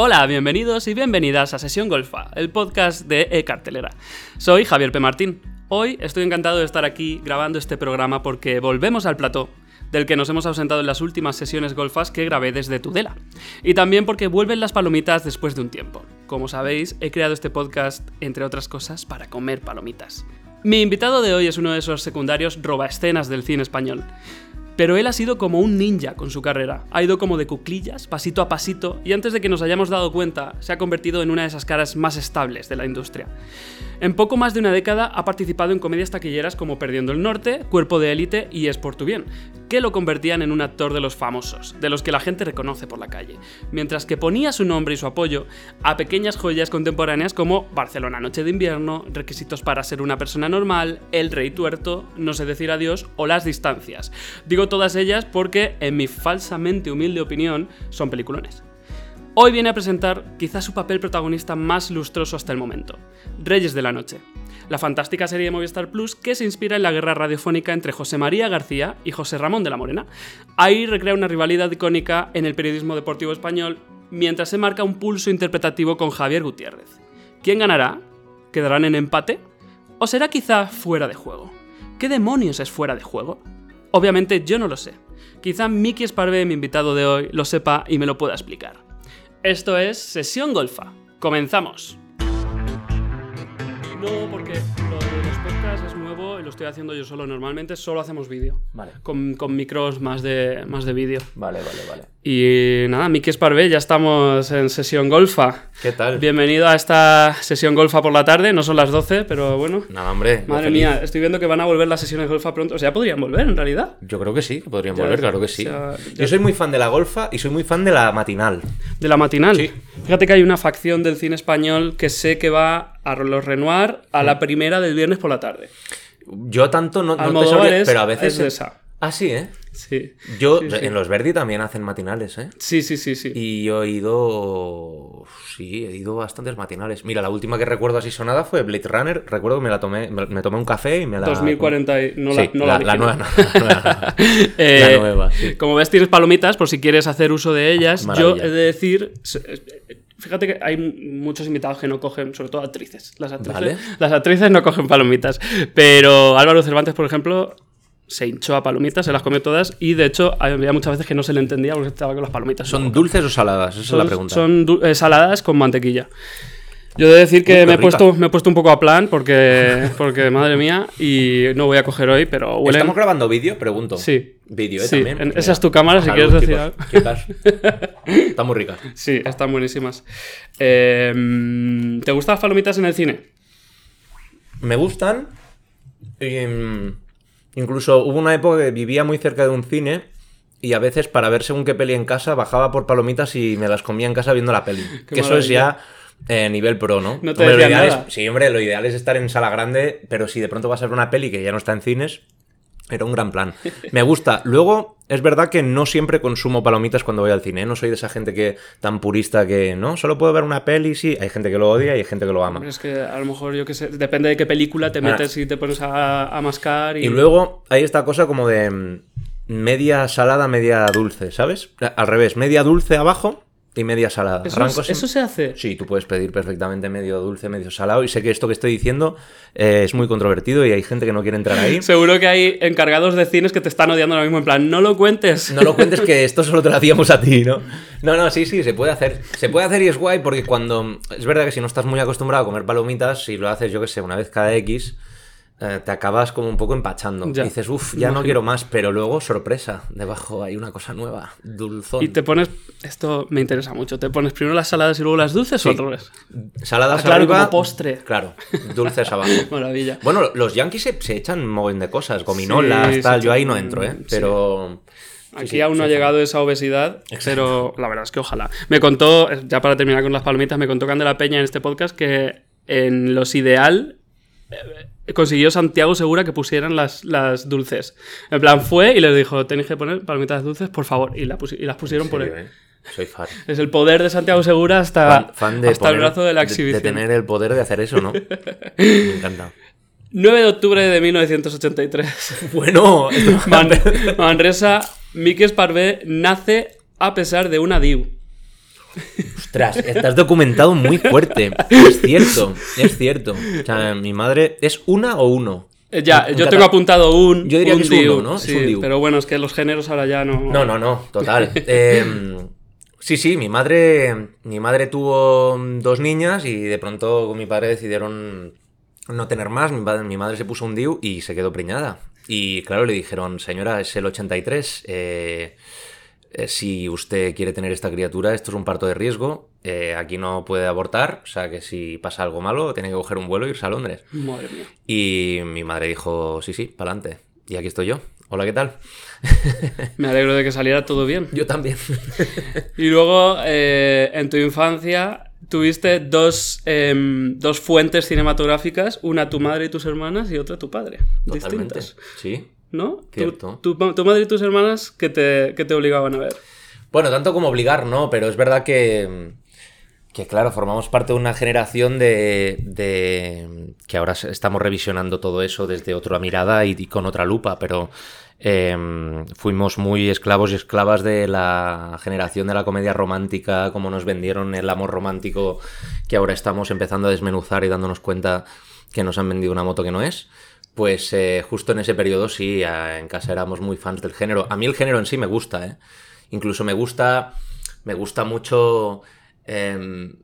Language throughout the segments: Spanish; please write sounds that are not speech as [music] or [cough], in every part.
Hola, bienvenidos y bienvenidas a Sesión Golfa, el podcast de E-Cartelera. Soy Javier P. Martín. Hoy estoy encantado de estar aquí grabando este programa porque volvemos al plató del que nos hemos ausentado en las últimas sesiones golfas que grabé desde Tudela. Y también porque vuelven las palomitas después de un tiempo. Como sabéis, he creado este podcast, entre otras cosas, para comer palomitas. Mi invitado de hoy es uno de esos secundarios robaescenas del cine español. Pero él ha sido como un ninja con su carrera. Ha ido como de cuclillas, pasito a pasito, y antes de que nos hayamos dado cuenta, se ha convertido en una de esas caras más estables de la industria. En poco más de una década ha participado en comedias taquilleras como Perdiendo el Norte, Cuerpo de élite y Es por tu bien, que lo convertían en un actor de los famosos, de los que la gente reconoce por la calle, mientras que ponía su nombre y su apoyo a pequeñas joyas contemporáneas como Barcelona Noche de Invierno, Requisitos para ser una persona normal, El Rey Tuerto, No sé decir adiós o Las Distancias. Digo todas ellas porque, en mi falsamente humilde opinión, son peliculones. Hoy viene a presentar quizás su papel protagonista más lustroso hasta el momento, Reyes de la Noche, la fantástica serie de Movistar Plus que se inspira en la guerra radiofónica entre José María García y José Ramón de la Morena. Ahí recrea una rivalidad icónica en el periodismo deportivo español, mientras se marca un pulso interpretativo con Javier Gutiérrez. ¿Quién ganará? ¿Quedarán en empate? ¿O será quizá fuera de juego? ¿Qué demonios es fuera de juego? Obviamente yo no lo sé. Quizá Miki Esparvé, mi invitado de hoy, lo sepa y me lo pueda explicar. Esto es Sesión Golfa. Comenzamos. No, porque lo estoy haciendo yo solo. Normalmente solo hacemos vídeo. Vale. Con, con micros más de, más de vídeo. Vale, vale, vale. Y nada, Miki Esparvé, ya estamos en Sesión Golfa. ¿Qué tal? Bienvenido a esta Sesión Golfa por la tarde. No son las 12, pero bueno. Nada, hombre. Madre mía, estoy viendo que van a volver las sesiones Golfa pronto. O sea, podrían volver en realidad. Yo creo que sí, que podrían Ya, volver, claro que sí. o sea, ya- Yo soy muy fan de la golfa y soy muy fan de la matinal. De la matinal. Sí. Fíjate que hay una facción del cine español que sé que va a los Renoir a la primera del viernes por la tarde. Yo tanto no, no te Almodóvar sabría, es- pero a veces... es esa. Ah, sí, ¿eh? Sí. Yo, Sí, sí. en los Verdi también hacen matinales, ¿eh? Sí, sí, sí, sí. Y yo he ido... Sí, he ido bastantes matinales. Mira, la última que recuerdo así sonada fue Blade Runner. Recuerdo que me la tomé, me, me tomé un café y me la... 2040 y no Sí, la, no la, la nueva, no, la nueva. [laughs] Eh, nueva. Como ves, tienes palomitas por si quieres hacer uso de ellas. Maravilla. Yo he de decir. Fíjate que hay muchos invitados que no cogen, sobre todo actrices. Las actrices, Vale. las actrices no cogen palomitas. Pero Álvaro Cervantes, por ejemplo, se hinchó a palomitas, se las comió todas. Y de hecho, había muchas veces que no se le entendía porque estaba con las palomitas. ¿Son dulces o saladas? Esa es la pregunta. Son eh, saladas con mantequilla. Yo he de decir que qué me, he puesto, me he puesto un poco a plan porque, [laughs] porque madre mía, y no voy a coger hoy, pero huelen... ¿Estamos grabando vídeo? Pregunto. Sí. Vídeo, ¿eh? Sí, También. en- esa es tu cámara, si quieres decir chicos. Chicas. Está muy rica. Sí, están buenísimas. Eh, ¿Te gustan las palomitas en el cine? Me gustan. mm, incluso hubo una época que vivía muy cerca de un cine y a veces para ver según qué peli en casa bajaba por palomitas y me las comía en casa viendo la peli. Qué que eso es ya eh, nivel pro, ¿no? No te Hombre, nada. es- sí, hombre, lo ideal es estar en sala grande, pero si de pronto vas a ver una peli que ya no está en cines, era un gran plan. [laughs] Me gusta. Luego, es verdad que no siempre consumo palomitas cuando voy al cine. ¿eh? No soy de esa gente que tan purista que, ¿no? Solo puedo ver una peli, sí. Hay gente que lo odia y hay gente que lo ama. Es que a lo mejor, yo qué sé, depende de qué película te Ah. metes y te pones a, a mascar y... Y luego hay esta cosa como de mm, media salada, media dulce, ¿sabes? Al revés, media dulce abajo y media salada. ¿Eso, Arranco es- sin- eso se hace? Sí, tú puedes pedir perfectamente medio dulce, medio salado. Y sé que esto que estoy diciendo eh, es muy controvertido y hay gente que no quiere entrar ahí. [laughs] Seguro que hay encargados de cines que te están odiando ahora mismo, en plan, no lo cuentes. No lo cuentes que esto solo te lo hacíamos a ti, ¿no? No, no, sí, sí, se puede hacer. Se puede hacer y es guay porque cuando... Es verdad que si no estás muy acostumbrado a comer palomitas, si lo haces, yo que sé, una vez cada X, eh, te acabas como un poco empachando. Ya, dices, uff, ya no quiero más, pero luego, sorpresa, debajo hay una cosa nueva, dulzón. Y te pones... Esto me interesa mucho. ¿Te pones primero las saladas y luego las dulces o al revés? Saladas Ah, claro, arriba, como postre. Claro, dulces abajo. [laughs] Maravilla. Bueno, los yankees se, se echan un montón de cosas, gominolas, Sí, tal. Yo ahí no entro, ¿eh? Pero... sí, Aquí sí, aún no ha llegado esa obesidad, pero la verdad es que ojalá. Me contó, ya para terminar con las palomitas, me contó Candela Peña en este podcast que en los ideal eh, consiguió Santiago Segura que pusieran las, las dulces. En plan, fue y les dijo, tenéis que poner palomitas dulces, por favor. Y, la pusi- y las pusieron por él. ¿eh? Soy fan. [laughs] Es el poder de Santiago Segura hasta, Fan, fan de hasta el brazo de la exhibición. De, tener el poder de hacer eso, ¿no? Me encanta. [laughs] 9 de octubre de 1983. [laughs] Bueno, Man- Manresa, Miki Esparvé nace a pesar de una DIU. Ostras, estás documentado muy fuerte. Es cierto, es cierto. O sea, mi madre es una o uno. Eh, ya, yo tengo apuntado un. Yo diría un que es uno, ¿no? Es sí, un diu. pero bueno, es que los géneros ahora ya no. No, no, no, total. [laughs] Eh, sí, sí, mi madre, mi madre tuvo dos niñas y de pronto con mi padre decidieron no tener más. Mi, padre- mi madre se puso un DIU y se quedó preñada. Y claro, le dijeron, señora, es el 83. eh, eh, si usted quiere tener esta criatura, esto es un parto de riesgo. eh, aquí no puede abortar. O sea que si pasa algo malo, tiene que coger un vuelo e irse a Londres. Madre mía. Y mi madre dijo, sí, sí, para adelante. Y aquí estoy yo. Hola, ¿qué tal? [laughs] Me alegro de que saliera todo bien. Yo también. [laughs] Y luego, eh, en tu infancia, tuviste dos, em, dos fuentes cinematográficas, una tu madre y tus hermanas y otra tu padre. Totalmente. Distintas. Sí. ¿No? Tu- Cierto. Tu, tu madre y tus hermanas que te, que te obligaban a ver. Bueno, tanto como obligar, no, pero es verdad que, que claro, formamos parte de una generación de, de- que ahora estamos revisionando todo eso desde otra mirada y, y con otra lupa, pero eh, fuimos muy esclavos y esclavas de la generación de la comedia romántica, como nos vendieron el amor romántico que ahora estamos empezando a desmenuzar y dándonos cuenta que nos han vendido una moto que no es. Pues eh, justo en ese periodo sí, en casa éramos muy fans del género. A mí el género en sí me gusta, ¿eh? Incluso me gusta, me gusta mucho em,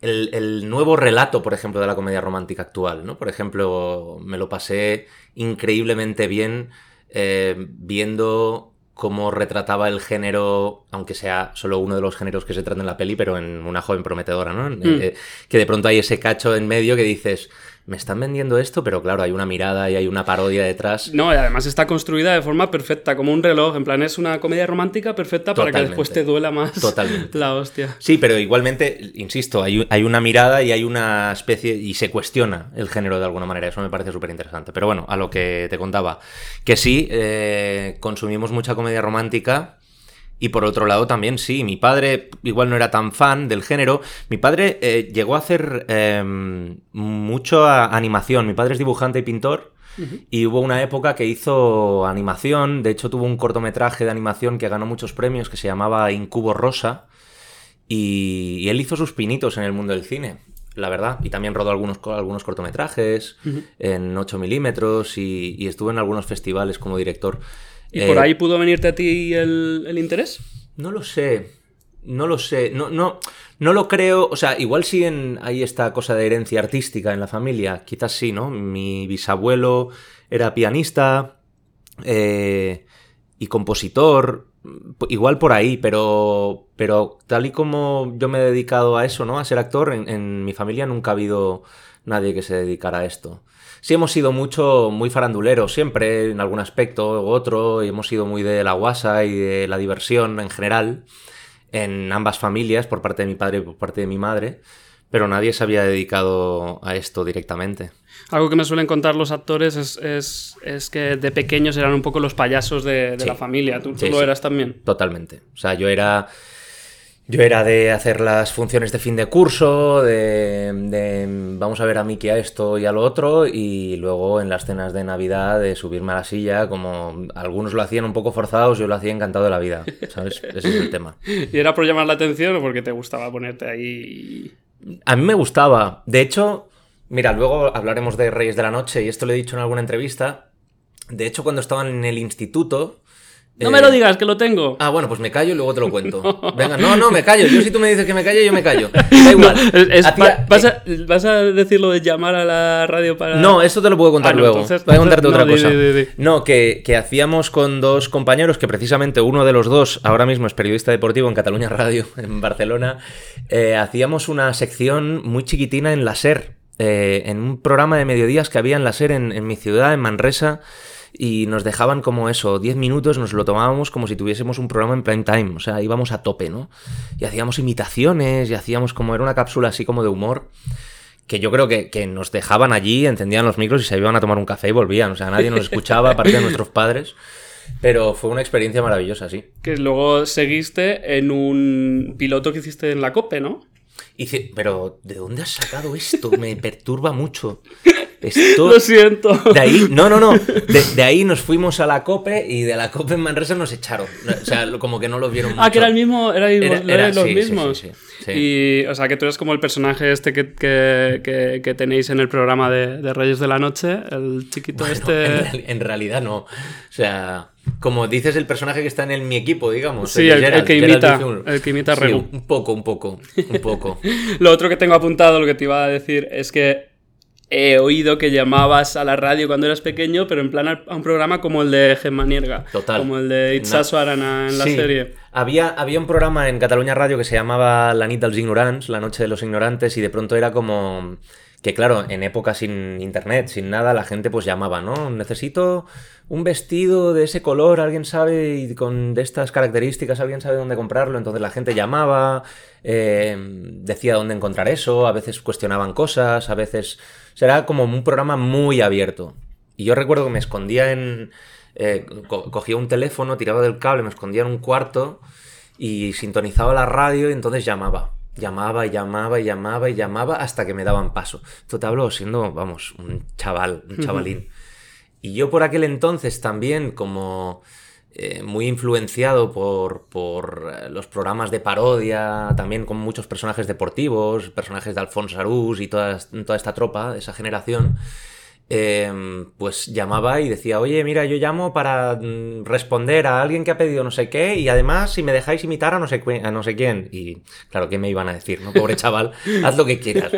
el, el nuevo relato, por ejemplo, de la comedia romántica actual, ¿no? Por ejemplo, me lo pasé increíblemente bien eh, viendo cómo retrataba el género, aunque sea solo uno de los géneros que se trata en la peli, pero en una joven prometedora, ¿no? Eh, que de pronto hay ese cacho en medio que dices, me están vendiendo esto, pero claro, hay una mirada y hay una parodia detrás. No, y además está construida de forma perfecta, como un reloj. En plan, es una comedia romántica perfecta para que después te duela más Totalmente. [laughs] la hostia. Sí, pero igualmente, insisto, hay, hay una mirada y hay una especie, y se cuestiona el género de alguna manera, eso me parece súper interesante. Pero bueno, a lo que te contaba, que sí, eh, consumimos mucha comedia romántica. Y por otro lado también, sí, mi padre igual no era tan fan del género. Mi padre eh, llegó a hacer eh, mucho a- animación. Mi padre es dibujante y pintor. Y hubo una época que hizo animación. De hecho, tuvo un cortometraje de animación que ganó muchos premios que se llamaba Incubo Rosa. Y, y él hizo sus pinitos en el mundo del cine, la verdad. Y también rodó algunos, co- algunos cortometrajes en 8 milímetros y, y estuvo en algunos festivales como director. ¿Y Eh, por ahí pudo venirte a ti el, el interés? No lo sé. No lo sé. No, no, no lo creo. O sea, igual sí en, hay esta cosa de herencia artística en la familia. Quizás sí, ¿no? Mi bisabuelo era pianista eh, y compositor. Igual por ahí, pero, pero tal y como yo me he dedicado a eso, ¿no? A ser actor, en, en mi familia nunca ha habido nadie que se dedicara a esto. Sí hemos sido mucho, muy faranduleros, siempre, en algún aspecto u otro, y hemos sido muy de la guasa y de la diversión en general, en ambas familias, por parte de mi padre y por parte de mi madre, pero nadie se había dedicado a esto directamente. Algo que me suelen contar los actores es, es- es que de pequeños eran un poco los payasos de, de Sí. la familia. ¿Tú, lo sí. eras también? Totalmente. O sea, yo era. Yo era de hacer las funciones de fin de curso, de, de vamos a ver a Miki a esto y a lo otro, y luego en las cenas de Navidad de subirme a la silla, como algunos lo hacían un poco forzados, yo lo hacía encantado de la vida, ¿sabes? [laughs] Ese es el tema. ¿Y era por llamar la atención o porque te gustaba ponerte ahí? A mí me gustaba. De hecho, mira, luego hablaremos de Reyes de la Noche, y esto lo he dicho en alguna entrevista. De hecho, cuando estaban en el instituto. No eh, me lo digas, que lo tengo. Ah, bueno, pues me callo y luego te lo cuento. [laughs] Venga, no, no, me callo. Yo si tú me dices que me calle, yo me callo. [laughs] Da igual. Es- vas, a, vas a decir lo de llamar a la radio para...? No, esto te lo puedo contar Ah, no, luego. entonces- Voy a contarte otra di, cosa. di, di, di. No, que, que hacíamos con dos compañeros, que precisamente uno de los dos ahora mismo es periodista deportivo en Cataluña Radio, [laughs] en Barcelona. eh, hacíamos una sección muy chiquitina en la SER, eh, en un programa de mediodías que había en la SER en, en mi ciudad, en Manresa. Y nos dejaban como eso, 10 minutos, nos lo tomábamos como si tuviésemos un programa en prime time, o sea, íbamos a tope, ¿no? Y hacíamos imitaciones y hacíamos como, era una cápsula así como de humor, que yo creo que, que nos dejaban allí, encendían los micros y se iban a tomar un café y volvían. O sea, nadie nos escuchaba, [laughs] aparte de nuestros padres. Pero fue una experiencia maravillosa, sí. Que luego seguiste en un piloto que hiciste en la COPE, ¿no? Hice- pero, ¿de dónde has sacado esto? Me perturba mucho. Esto, Lo siento. De ahí, no, no, no. De, de ahí nos fuimos a la COPE y de la COPE en Manresa nos echaron. O sea, como que no los vieron mucho. Ah, que era el mismo, era, Era- erais era- los sí, mismos. sí, sí, sí. Y, o sea, que tú eres como el personaje este que, que, que- que tenéis en el programa de, de Reyes de la Noche, el chiquito Bueno, este. en, real- en realidad no. O sea, como dices el personaje que está en el, mi equipo, digamos. Sí, el- el que imita- el que imita a Sí, un poco, un poco, un poco. [laughs] Lo otro que tengo apuntado, lo que te iba a decir, es que he oído que llamabas a la radio cuando eras pequeño, pero en plan a un programa como el de Gemma Nierga. Total. Como el de Itzaso Arana en la Sí. serie. Había, había un programa en Cataluña Radio que se llamaba La nit dels ignorants, La noche de los ignorantes, y de pronto era como que, claro, en época sin internet, sin nada, la gente pues llamaba, ¿no? Necesito un vestido de ese color, alguien sabe, y con de estas características, alguien sabe dónde comprarlo. Entonces la gente llamaba, eh, decía dónde encontrar eso, a veces cuestionaban cosas, a veces... Será como un programa muy abierto. Y yo recuerdo que me escondía en... eh, co- cogía un teléfono, tiraba del cable, me escondía en un cuarto y sintonizaba la radio y entonces llamaba. Llamaba y llamaba y llamaba y llamaba hasta que me daban paso. Esto te hablo siendo, vamos, un chaval, un [laughs] chavalín. Y yo por aquel entonces también, como eh, muy influenciado por, por eh, los programas de parodia, también con muchos personajes deportivos, personajes de Alfonso Arús y toda, toda esta tropa, esa generación, eh, pues llamaba y decía, oye, mira, yo llamo para mm, responder a alguien que ha pedido no sé qué y además si me dejáis imitar a no sé, a no sé quién. Y claro, ¿qué me iban a decir? ¿no? [laughs] Pobre chaval, haz lo que quieras.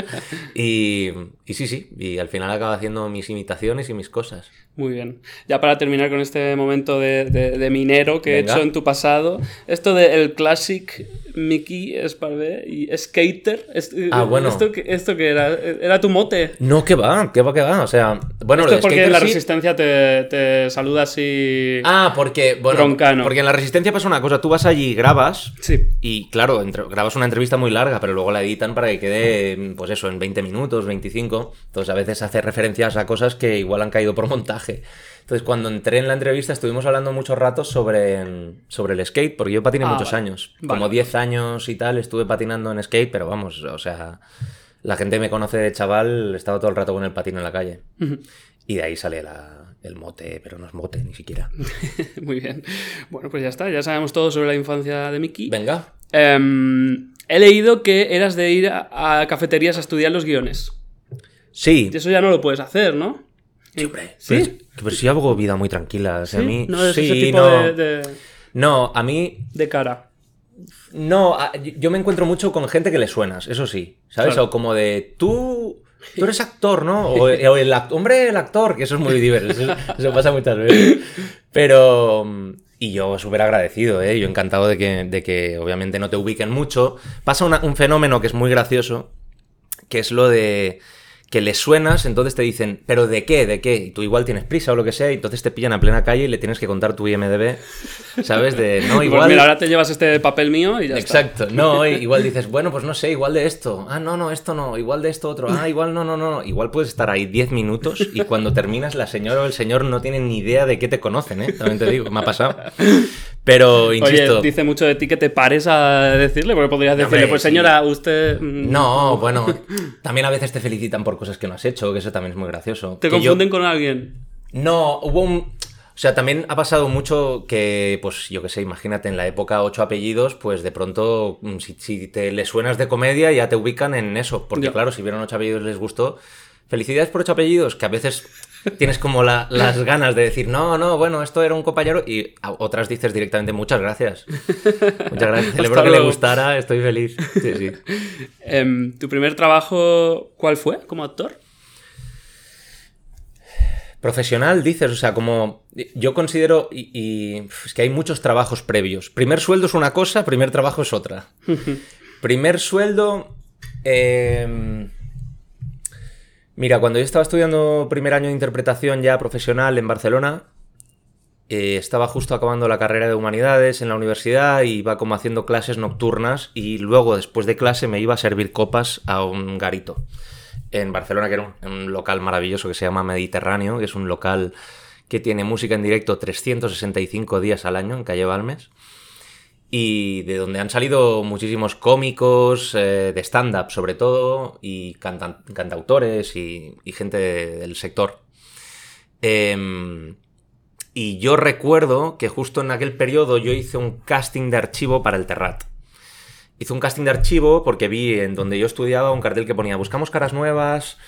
Y, y sí, sí, y al final acaba haciendo mis imitaciones y mis cosas. Muy bien. Ya para terminar con este momento de, de- de minero que Venga. he hecho en tu pasado, esto del Classic Mickey Esparvé y Skater. es- Ah, bueno. ¿Esto, esto que era? ¿Era tu mote? No, que va, que va, que va. O sea, bueno, esto lo de es porque skater la sí. resistencia te, te saluda así. Ah, porque, bueno, Broncano. porque en la resistencia pasa una cosa, tú vas allí, grabas Sí. y claro, entre- grabas una entrevista muy larga, pero luego la editan para que quede, pues eso, en 20 minutos, 25. Entonces a veces hace referencias a cosas que igual han caído por montaje. Entonces cuando entré en la entrevista estuvimos hablando muchos ratos sobre, sobre el skate, porque yo patiné Ah, muchos vale. años. Vale. Como 10 años y tal, estuve patinando en skate, pero vamos, o sea, la gente me conoce de chaval, estaba todo el rato con el patín en la calle. Y de ahí sale la- el mote, pero no es mote ni siquiera. [laughs] Muy bien. Bueno, pues ya está. Ya sabemos todo sobre la infancia de Mickey. Venga. Em, he leído que eras de ir a, a cafeterías a estudiar los guiones. Sí. Eso ya no lo puedes hacer, ¿no? Sí, hombre. ¿Sí? Pero, pero sí hago vida muy tranquila. O sea, a mí. No es sí, ese tipo no. de, de- No, a mí. de cara. No, a- yo me encuentro mucho con gente que le suenas, eso sí. ¿Sabes? Claro. O como de tú. Tú eres [laughs] actor, ¿no? O, o el act- hombre, el actor, que eso es muy divertido. Eso, eso pasa muchas veces. Pero. Y yo súper agradecido, ¿eh? Yo encantado de que, de que obviamente no te ubiquen mucho. Pasa una- un fenómeno que es muy gracioso, que es lo de que les suenas, entonces te dicen, ¿pero de qué? ¿De qué? Y tú igual tienes prisa o lo que sea, y entonces te pillan a plena calle y le tienes que contar tu IMDB, ¿sabes? De, no, Pues igual... mira, ahora te llevas este papel mío y ya está. Exacto, no, [laughs] igual dices, bueno, pues no sé, igual de esto, ah, no, no, esto no, igual de esto otro, ah, igual no, no, no, igual puedes estar ahí 10 minutos y cuando terminas la señora o el señor no tienen ni idea de qué te conocen, ¿eh? También te digo, me ha pasado. Pero, insisto, Oye, dice mucho de ti que te pares a decirle, porque podrías decirle, hombre, pues sí. señora, usted... mm, no, bueno, también a veces te felicitan por cosas que no has hecho, que eso también es muy gracioso. ¿Te Que yo- confunden con alguien? No, hubo un... O sea, también ha pasado mucho que, pues yo qué sé, imagínate, en la época ocho apellidos, pues de pronto, mm, si, si te le suenas de comedia, ya te ubican en eso. Porque Ya. claro, si vieron ocho apellidos y les gustó, felicidades por ocho apellidos, que a veces tienes como la- las ganas de decir, no, no, bueno, esto era un compañero, y a otras dices directamente, muchas gracias. Muchas gracias, celebro que le gustara, estoy feliz. Sí, sí. [laughs] Em, ¿Tu primer trabajo cuál fue como actor? Profesional, dices, o sea, como yo considero, y, y, es que hay muchos trabajos previos. Primer sueldo es una cosa, primer trabajo es otra. [laughs] primer sueldo, eh, mira, cuando yo estaba estudiando primer año de interpretación ya profesional en Barcelona, eh, estaba justo acabando la carrera de humanidades en la universidad y iba como haciendo clases nocturnas y luego después de clase me iba a servir copas a un garito en Barcelona, que era un, un local maravilloso que se llama Mediterráneo, que es un local que tiene música en directo 365 días al año en calle Balmes. Y de donde han salido muchísimos cómicos eh, de stand-up sobre todo y cantautores y, gente de- del sector. Em, y yo recuerdo que justo en aquel periodo yo hice un casting de archivo para el Terrat. Hice un casting de archivo porque vi en donde yo estudiaba un cartel que ponía buscamos caras nuevas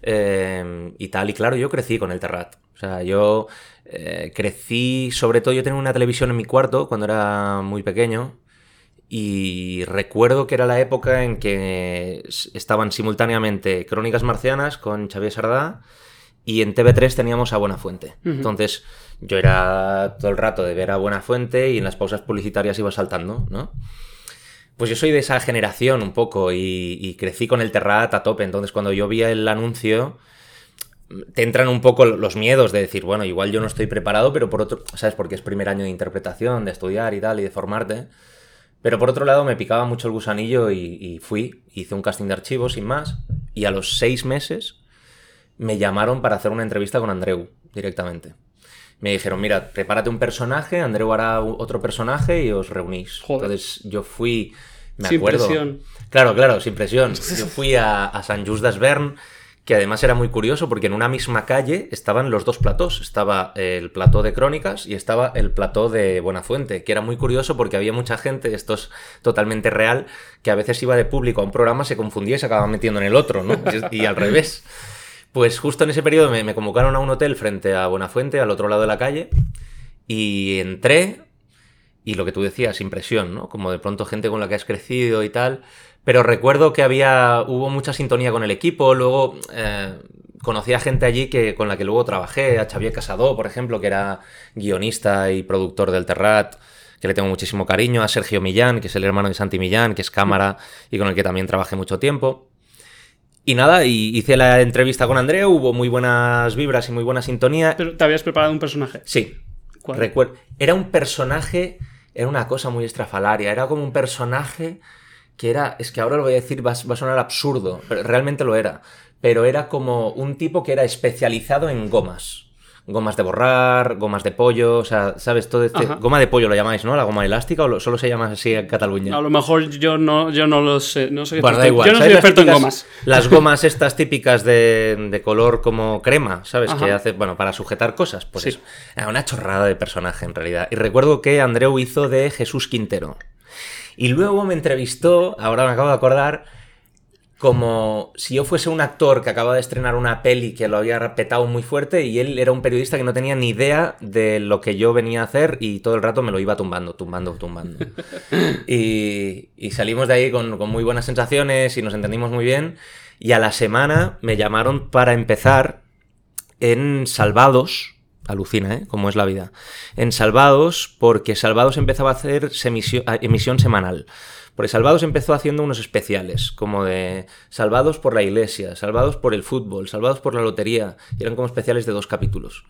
eh, y tal. Y claro, yo crecí con el Terrat. O sea, yo eh, crecí, sobre todo yo tenía una televisión en mi cuarto cuando era muy pequeño. Y recuerdo que era la época en que estaban simultáneamente Crónicas Marcianas con Xavier Sardá y en TV3 teníamos a Buenafuente. Ujú. Entonces yo era todo el rato de ver a Buenafuente y en las pausas publicitarias iba saltando, ¿no? Pues yo soy de esa generación un poco y, y crecí con el Terrat a tope. Entonces cuando yo vi el anuncio te entran un poco los miedos de decir, bueno, igual yo no estoy preparado, pero por otro, ¿sabes? Porque es primer año de interpretación, de estudiar y tal, y de formarte. Pero por otro lado me picaba mucho el gusanillo y, y fui, hice un casting de archivos sin más, y a los seis meses me llamaron para hacer una entrevista con Andreu directamente. Me dijeron, mira, prepárate un personaje, Andreu hará otro personaje y os reunís. Joder. Entonces yo fui, me Sin acuerdo. presión. Claro, claro, sin presión. [laughs] Yo fui a, a San Just d'Asvern, que además era muy curioso porque en una misma calle estaban los dos platós. Estaba el plató de Crónicas y estaba el plató de Buenafuente, que era muy curioso porque había mucha gente, esto es totalmente real, que a veces iba de público a un programa, se confundía y se acababa metiendo en el otro, ¿no? [laughs] Y, y al revés. Pues justo en ese periodo me, me convocaron a un hotel frente a Buenafuente, al otro lado de la calle, y entré, y lo que tú decías, impresión, ¿no? Como de pronto gente con la que has crecido y tal. Pero recuerdo que había, hubo mucha sintonía con el equipo, luego eh, conocí a gente allí que, con la que luego trabajé, a Xavier Casado, por ejemplo, que era guionista y productor del Terrat, que le tengo muchísimo cariño, a Sergio Millán, que es el hermano de Santi Millán, que es cámara y con el que también trabajé mucho tiempo. Y nada, y hice la entrevista con Andreu, hubo muy buenas vibras y muy buena sintonía. Pero te habías preparado un personaje. Sí, ¿Cuál? Era un personaje, era una cosa muy estrafalaria, era como un personaje que era, es que ahora lo voy a decir, va, a- va a sonar absurdo, pero realmente lo era, pero era como un tipo que era especializado en gomas. Gomas de borrar, gomas de pollo, o sea, ¿sabes? Todo este... Ajá. Goma de pollo lo llamáis, ¿no? La goma elástica o lo- solo se llama así en Cataluña. A lo mejor yo no, yo no lo sé. No soy Bueno, da igual. yo no soy ¿Sabes las experto en gomas. Las [laughs] gomas estas típicas de, de color como crema, ¿sabes? Ajá. Que hace, bueno, para sujetar cosas. Pues Sí. eso. Era una chorrada de personaje en realidad. Y recuerdo que Andreu hizo de Jesús Quintero. Y luego me entrevistó, ahora me acabo de acordar, como si yo fuese un actor que acaba de estrenar una peli que lo había petado muy fuerte y él era un periodista que no tenía ni idea de lo que yo venía a hacer y todo el rato me lo iba tumbando, tumbando, tumbando. [laughs] y, y salimos de ahí con, con muy buenas sensaciones y nos entendimos muy bien. Y a la semana me llamaron para empezar en Salvados. Alucina, ¿eh? Cómo es la vida. En Salvados, porque Salvados empezaba a hacer emisión semanal. Porque Salvados empezó haciendo unos especiales, como de Salvados por la iglesia, Salvados por el fútbol, Salvados por la lotería. Y eran como especiales de dos capítulos.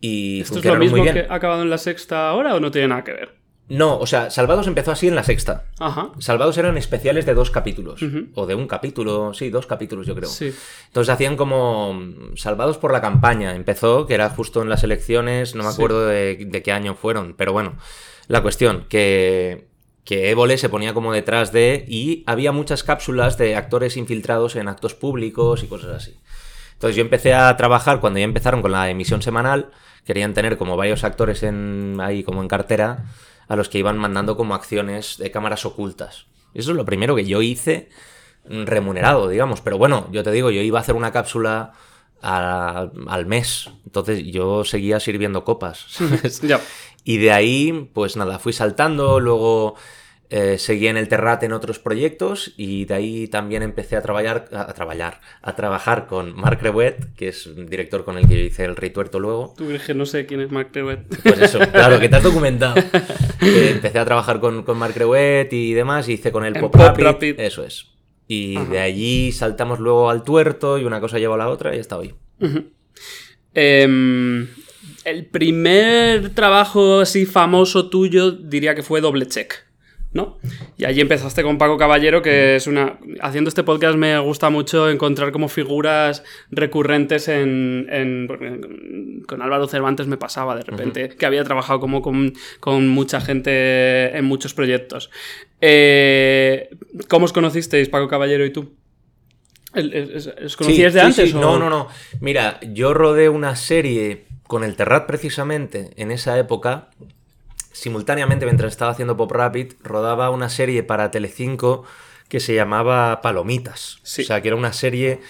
Y ¿Esto es lo mismo que ha acabado en la sexta ahora o no tiene nada que ver? No, o sea, Salvados empezó así en la sexta. Ajá. Salvados eran especiales de dos capítulos. O de un capítulo, sí, dos capítulos yo creo. Sí. Entonces hacían como mm, Salvados por la campaña. Empezó, que era justo en las elecciones, no me Sí. acuerdo de, de qué año fueron, pero bueno, la cuestión, que, que Évole se ponía como detrás de y había muchas cápsulas de actores infiltrados en actos públicos y cosas así. Entonces yo empecé a trabajar cuando ya empezaron con la emisión semanal, querían tener como varios actores en, ahí como en cartera a los que iban mandando como acciones de cámaras ocultas. Eso es lo primero que yo hice mm, remunerado, digamos. Pero bueno, yo te digo, yo iba a hacer una cápsula a- al mes. Entonces yo seguía sirviendo copas. [laughs] Y de ahí, pues nada, fui saltando, luego eh, seguí en el Terrat en otros proyectos y de ahí también empecé a trabajar, a, a trabajar, a trabajar con Marc Rewet, que es un director con el que yo hice el Rey Tuerto luego. Tú que no sé quién es Mark Tewet. Pues eso, [laughs] claro, que te has documentado. Eh, empecé a trabajar con, con Marc y demás, hice con el Pop, Pop Rapid, Rapid. Eso es. Y Ajá. de allí saltamos luego al tuerto y una cosa llevó a la otra y hasta hoy. Em, el primer trabajo así famoso tuyo diría que fue Doble Check. ¿No? Y allí empezaste con Paco Caballero, que es una... Haciendo este podcast me gusta mucho encontrar como figuras recurrentes en... con Álvaro Cervantes me pasaba de repente, que había trabajado como con, con mucha gente en muchos proyectos. Eh, ¿Cómo os conocisteis, Paco Caballero y tú? ¿El- el- ¿Os conocíais Sí, de sí, antes? sí. o- No, no, no. Mira, yo rodé una serie con el Terrat precisamente en esa época. Simultáneamente, mientras estaba haciendo Pop Rapid, rodaba una serie para Telecinco que se llamaba Palomitas. Sí. O sea, que era una serie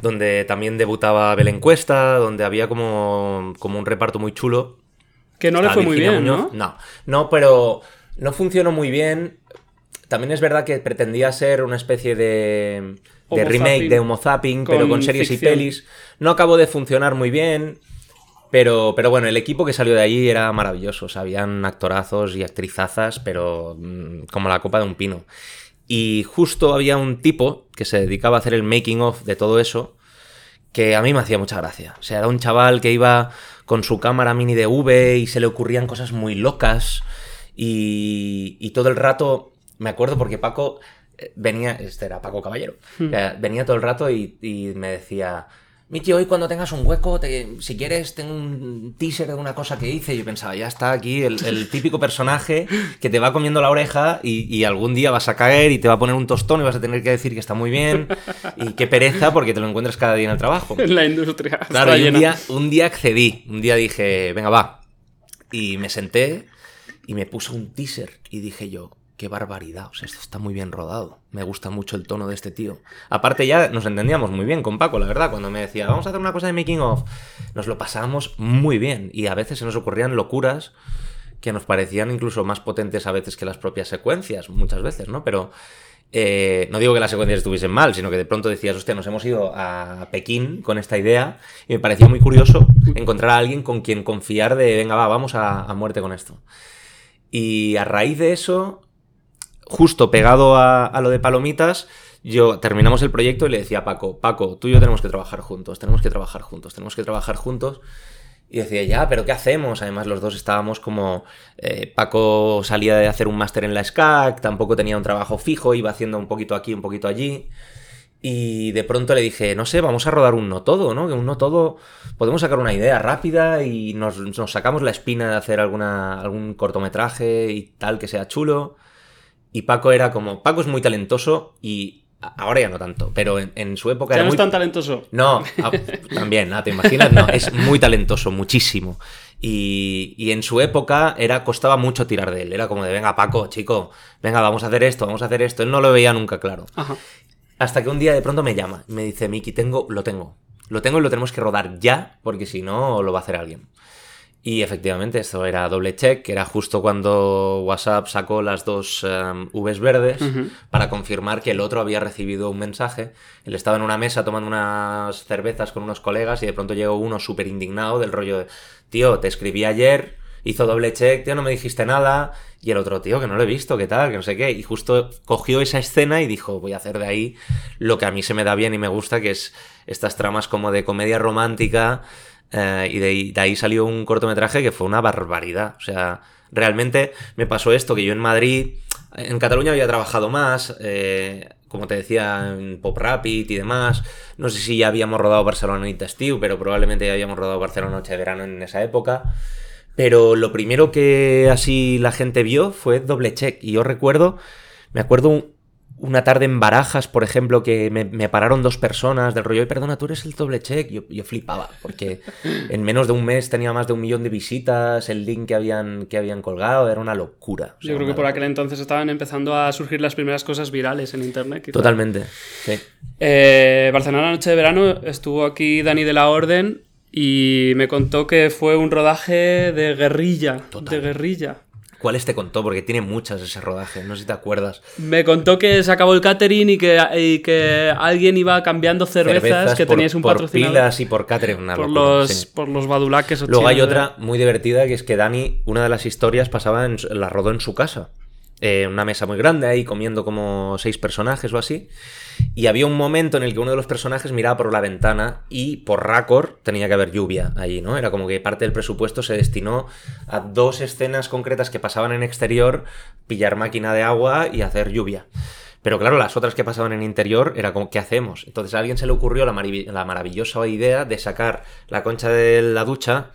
donde también debutaba Belén Cuesta, donde había como, como un reparto muy chulo. Que no le fue muy bien, Muñoz. ¿no? No, no, pero no funcionó muy bien. También es verdad que pretendía ser una especie de, de remake zapping de Homo Zapping, pero con con series ficción. y pelis. No acabó de funcionar muy bien. Pero, pero bueno, el equipo que salió de allí era maravilloso. O sea, habían actorazos y actrizazas, pero mm, como la copa de un pino. Y justo había un tipo que se dedicaba a hacer el making of de todo eso, que a mí me hacía mucha gracia. O sea, era un chaval que iba con su cámara mini de V y se le ocurrían cosas muy locas. Y, y todo el rato, me acuerdo porque Paco eh, venía, este era Paco Caballero, Hmm. venía todo el rato y, y me decía, Miki, hoy cuando tengas un hueco, te- si quieres, tengo un teaser de una cosa que hice. Y yo pensaba, ya está aquí el, el típico personaje que te va comiendo la oreja y, y algún día vas a caer y te va a poner un tostón y vas a tener que decir que está muy bien. Y qué pereza porque te lo encuentras cada día en el trabajo. [laughs] En la industria. Claro, y un día, un día accedí, un día dije, venga, va. Y me senté y me puse un teaser y dije yo, qué barbaridad, o sea, esto está muy bien rodado. Me gusta mucho el tono de este tío. Aparte ya nos entendíamos muy bien con Paco, la verdad, cuando me decía, vamos a hacer una cosa de making of, nos lo pasábamos muy bien y a veces se nos ocurrían locuras que nos parecían incluso más potentes a veces que las propias secuencias, muchas veces, ¿no? Pero eh, no digo que las secuencias estuviesen mal, sino que de pronto decías, hostia, nos hemos ido a Pekín con esta idea y me pareció muy curioso encontrar a alguien con quien confiar de, venga, va, vamos a, a muerte con esto. Y a raíz de eso, justo pegado a, lo de Palomitas, yo terminamos el proyecto y le decía a Paco, Paco, tú y yo tenemos que trabajar juntos, tenemos que trabajar juntos, tenemos que trabajar juntos. Y decía, ya, pero ¿qué hacemos? Además, los dos estábamos como. eh, Paco salía de hacer un máster en la SCAC, tampoco tenía un trabajo fijo, iba haciendo un poquito aquí, un poquito allí. Y de pronto le dije, no sé, vamos a rodar un no todo, ¿no? Que un no todo. Podemos sacar una idea rápida y nos, sacamos la espina de hacer algún cortometraje y tal que sea chulo. Y Paco era como. Paco es muy talentoso y ahora ya no tanto, pero en, en su época Ya era no muy es tan talentoso. no, ah, también, ah, ¿te imaginas? No, es muy talentoso, muchísimo. Y, y en su época era, costaba mucho tirar de él. Era como de, venga, Paco, chico, venga, vamos a hacer esto, vamos a hacer esto. Él no lo veía nunca claro. Ajá. Hasta que un día de pronto me llama y me dice, Miki, tengo, lo tengo. Lo tengo y lo tenemos que rodar ya, porque si no, lo va a hacer alguien. Y efectivamente, esto era doble check, que era justo cuando WhatsApp sacó las dos em, Vs verdes para confirmar que el otro había recibido un mensaje. Él estaba en una mesa tomando unas cervezas con unos colegas y de pronto llegó uno súper indignado del rollo de, tío, te escribí ayer, hizo doble check, tío, no me dijiste nada. Y el otro, tío, que no lo he visto, qué tal, que no sé qué. Y justo cogió esa escena y dijo, voy a hacer de ahí lo que a mí se me da bien y me gusta, que es estas tramas como de comedia romántica. Eh, y de, ahí- salió un cortometraje que fue una barbaridad. O sea, realmente me pasó esto, que yo en Madrid, en Cataluña había trabajado más, eh, como te decía, en Pop Rapid y demás. No sé si ya habíamos rodado Barcelona y Estiu, pero probablemente ya habíamos rodado Barcelona Noche de Verano en esa época. Pero lo primero que así la gente vio fue doble check. Y yo recuerdo, me acuerdo un- una tarde en Barajas, por ejemplo, que me, me pararon dos personas del rollo, "Oye, perdona, tú eres el doble check. Yo, yo flipaba, porque en menos de un mes tenía más de un millón de visitas, el link que habían, que habían colgado, era una locura. O sea, Yo creo que por aquel entonces estaban empezando a surgir las primeras cosas virales en internet. quizá. Totalmente. Sí. Eh, Barcelona Noche de Verano estuvo aquí Dani de la Orden y me contó que fue un rodaje de guerrilla. Total. De guerrilla. ¿Cuáles te contó? Porque tiene muchas ese rodaje, no sé si te acuerdas. Me contó que se acabó el catering y que, y que alguien iba cambiando cervezas, que por, tenías un por patrocinador. pilas y por catering, una por, locura, los, sí. por los badulaques. Luego hay 80 de- otra muy divertida que es que Dani, una de las historias pasaba en, la rodó en su casa. eh, una mesa muy grande ahí comiendo como seis personajes o así. Y había un momento en el que uno de los personajes miraba por la ventana y por racor tenía que haber lluvia ahí, ¿no? Era como que parte del presupuesto se destinó a dos escenas concretas que pasaban en exterior, pillar máquina de agua y hacer lluvia. Pero claro, las otras que pasaban en interior era como, ¿qué hacemos? Entonces a alguien se le ocurrió la, la, maravillosa idea de sacar la concha de la ducha,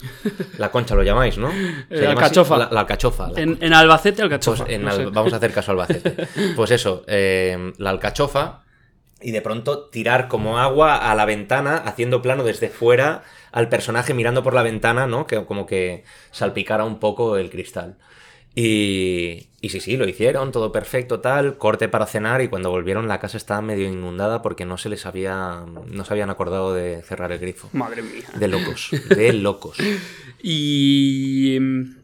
la concha lo llamáis, ¿no? la, alcachofa. La, alcachofa. en, Albacete, alcachofa. Pues vamos a hacer caso a Albacete. [laughs] Pues eso, eh, la alcachofa y de pronto tirar como agua a la ventana, haciendo plano desde fuera al personaje mirando por la ventana, ¿no? Que como que salpicara un poco el cristal. Y, y sí, sí, lo hicieron, todo perfecto, tal, corte para cenar y cuando volvieron la casa estaba medio inundada porque no se les había, no se habían acordado de cerrar el grifo. Madre mía. De locos, de locos. [laughs] y em,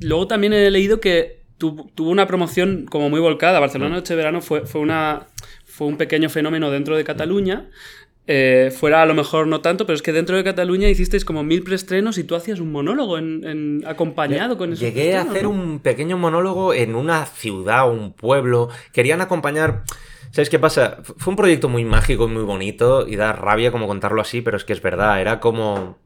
luego también he leído que tuvo una promoción como muy volcada. Barcelona. Noche Verano fue, fue, una, fue un pequeño fenómeno dentro de Cataluña eh, fuera a lo mejor no tanto, pero es que dentro de Cataluña hicisteis como mil preestrenos y tú hacías un monólogo en, acompañado con eso. Llegué a hacer un pequeño monólogo en una ciudad, un pueblo. Querían acompañar. ¿Sabes qué pasa? Fue un proyecto muy mágico y muy bonito y da rabia como contarlo así, pero es que es verdad. Era como.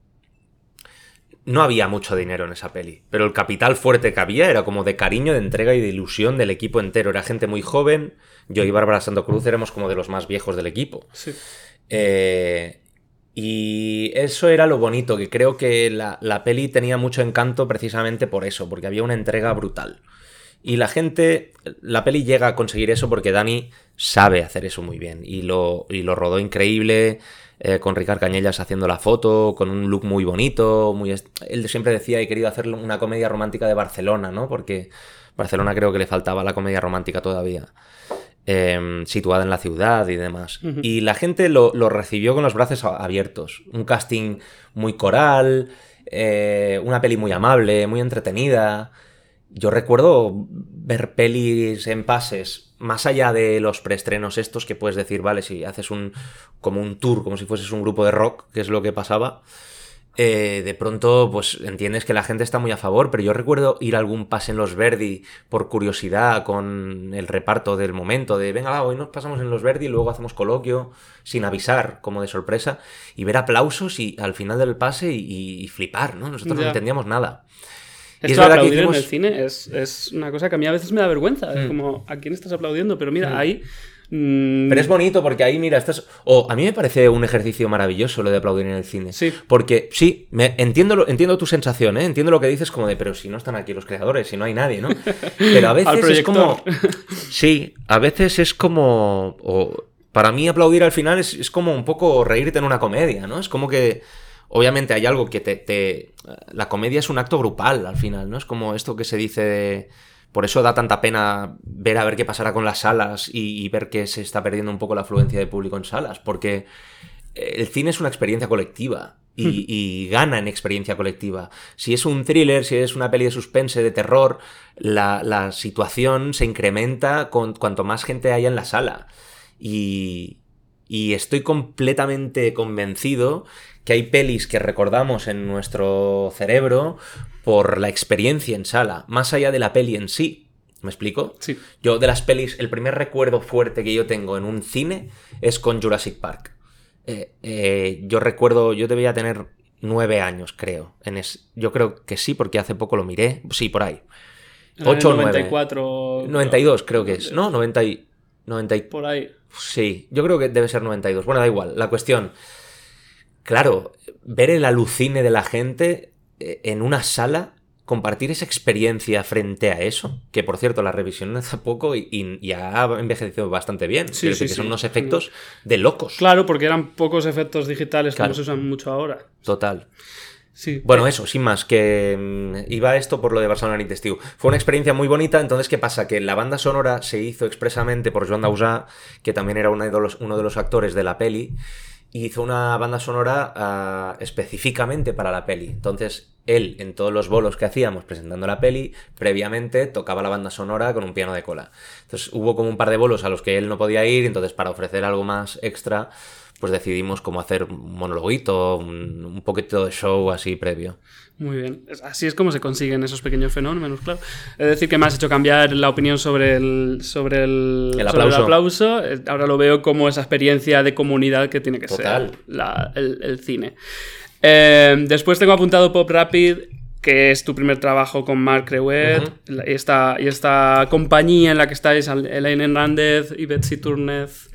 No había mucho dinero en esa peli, pero el capital fuerte que había era como de cariño, de entrega y de ilusión del equipo entero. Era gente muy joven. Yo y Bárbara Santo Cruz éramos como de los más viejos del equipo. Sí. Eh, y eso era lo bonito, que creo que la, peli tenía mucho encanto precisamente por eso, porque había una entrega brutal. Y la gente, la peli llega a conseguir eso porque Dani sabe hacer eso muy bien. Y lo, y lo rodó increíble, eh, con Ricard Cañellas haciendo la foto, con un look muy bonito. Muy Él siempre decía, he querido hacer una comedia romántica de Barcelona, ¿no? Porque Barcelona creo que le faltaba la comedia romántica todavía. Em, situada en la ciudad y demás. Y la gente lo, recibió con los brazos abiertos. Un casting muy coral, eh, una peli muy amable, muy entretenida. Yo recuerdo ver pelis en pases, más allá de los preestrenos estos, que puedes decir, vale, si haces un como un tour, como si fueses un grupo de rock, que es lo que pasaba. Eh, de pronto, pues entiendes que la gente está muy a favor, pero yo recuerdo ir a algún pase en los Verdi por curiosidad con el reparto del momento, de venga, hoy nos pasamos en los Verdi y luego hacemos coloquio sin avisar, como de sorpresa, y ver aplausos y al final del pase y, flipar, ¿no? Nosotros no entendíamos nada. Esto de aplaudir en el cine es, una cosa que a mí a veces me da vergüenza. Es mm. como, ¿a quién estás aplaudiendo? Pero mira, mm. ahí Mm. Pero es bonito porque ahí, mira, estás. O a mí me parece un ejercicio maravilloso lo de aplaudir en el cine. Sí. Porque sí, me, entiendo, entiendo tu sensación, ¿eh? Entiendo lo que dices como de, pero si no están aquí los creadores, si no hay nadie, ¿no? [laughs] Pero a veces es como. [laughs] Sí, a veces es como. Para mí, aplaudir al final es, es como un poco reírte en una comedia, ¿no? Es como que. Obviamente hay algo que te, te, La comedia es un acto grupal al final, ¿no? Es como esto que se dice de por eso da tanta pena ver a ver qué pasará con las salas y, ver que se está perdiendo un poco la afluencia de público en salas, porque el cine es una experiencia colectiva. Y, gana en experiencia colectiva. Si es un thriller, si es una peli de suspense, de terror, la, situación se incrementa con cuanto más gente haya en la sala. Y, y estoy completamente convencido que hay pelis que recordamos en nuestro cerebro por la experiencia en sala, más allá de la peli en sí. ¿Me explico? Sí. Yo de las pelis, el primer recuerdo fuerte que yo tengo en un cine es con Jurassic Park. Eh, eh, yo recuerdo, yo debía tener nueve años, creo. En yo creo que sí, porque hace poco lo miré. Sí, por ahí. 8 o 94. 92 creo que es. ¿No? 90 y, 90 Por ahí. Sí, yo creo que debe ser 92. Bueno, da igual. La cuestión claro, ver el alucine de la gente eh, en una sala, compartir esa experiencia frente a eso, que por cierto la revisión hace poco y, ha envejecido bastante bien. Sí, sí, que son unos efectos de locos. Claro, porque eran pocos efectos digitales que no se usan mucho ahora. Total. Sí. Bueno, eso, sin más, que mm, iba esto por lo de Barcelona y Testiu. Fue una experiencia muy bonita, entonces, ¿qué pasa? Que la banda sonora se hizo expresamente por Joan Dausà, que también era uno de los, actores de la peli, hizo una banda sonora ah, específicamente para la peli. Entonces, él, en todos los bolos que hacíamos presentando la peli, previamente tocaba la banda sonora con un piano de cola. Entonces, hubo como un par de bolos a los que él no podía ir, entonces, para ofrecer algo más extra, pues decidimos cómo hacer un monologuito, un, un poquito de show así previo. Muy bien. Así es como se consiguen esos pequeños fenómenos, claro. Es decir, que me has hecho cambiar la opinión sobre el, sobre el, El sobre aplauso. aplauso. Eh, Ahora lo veo como esa experiencia de comunidad que tiene que Total. ser la- el, el cine. Eh, después tengo apuntado Pop Rapid, que es tu primer trabajo con Mark la- y, esta, y esta compañía en la que estáis, Elaine Hernández y Betsy Turnez.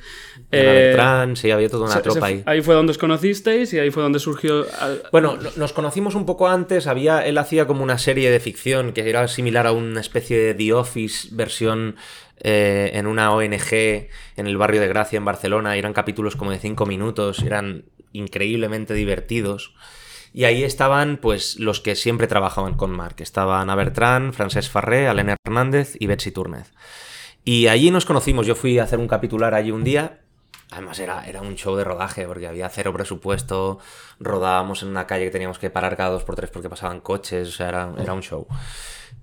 Eh, sí, había toda una tropa ese- ahí. fue donde os conocisteis y ahí fue donde surgió... al- Bueno, no- nos conocimos un poco antes. Había, él hacía como una serie de ficción que era similar a una especie de The Office versión eh, en una ONG en el barrio de Gracia en Barcelona. Eran capítulos como de cinco minutos, eran increíblemente divertidos. Y ahí estaban, pues, los que siempre trabajaban con Mark. Estaban Ana Bertrán, Francesc Farré, Alena Hernández y Betsy Túrnez. Y allí nos conocimos. Yo fui a hacer un capitular allí un día. Además era, era un show de rodaje porque había cero presupuesto, rodábamos en una calle que teníamos que parar cada dos por tres porque pasaban coches, o sea, era, era un show.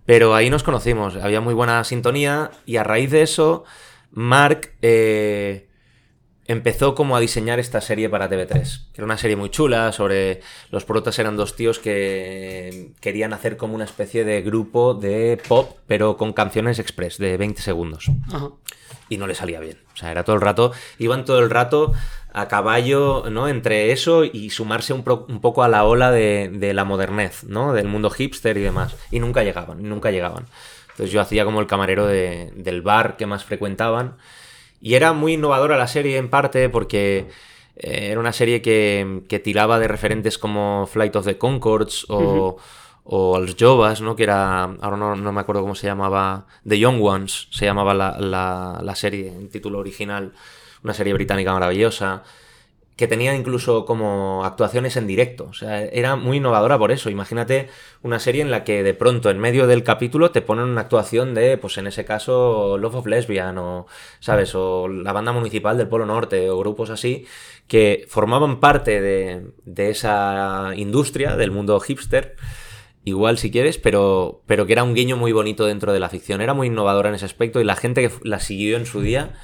Pero ahí nos conocimos, había muy buena sintonía y a raíz de eso, Mark eh, empezó como a diseñar esta serie para TV3. que Era una serie muy chula sobre... Los protas eran dos tíos que querían hacer como una especie de grupo de pop, pero con canciones express de 20 segundos Ajá. y no le salía bien. O sea, era todo el rato, iban todo el rato a caballo, ¿no? Entre eso y sumarse un, pro- un poco a la ola de, de la modernez, ¿no? Del mundo hipster y demás. Y nunca llegaban, nunca llegaban. Entonces yo hacía como el camarero de- del bar que más frecuentaban. Y era muy innovadora la serie en parte porque eh, era una serie que, que tiraba de referentes como Flight of the Concords o, o los Jovas, ¿no? Que era, ahora no, no me acuerdo cómo se llamaba, The Young Ones, se llamaba la, la- la serie en título original, una serie británica maravillosa, que tenía incluso como actuaciones en directo, o sea, era muy innovadora por eso. Imagínate una serie en la que de pronto en medio del capítulo te ponen una actuación de, pues en ese caso, Love of Lesbian o, ¿sabes? O la banda municipal del Polo Norte o grupos así que formaban parte de, de esa industria, del mundo hipster, igual si quieres, pero, pero que era un guiño muy bonito dentro de la ficción. Era muy innovadora en ese aspecto y la gente que la siguió en su día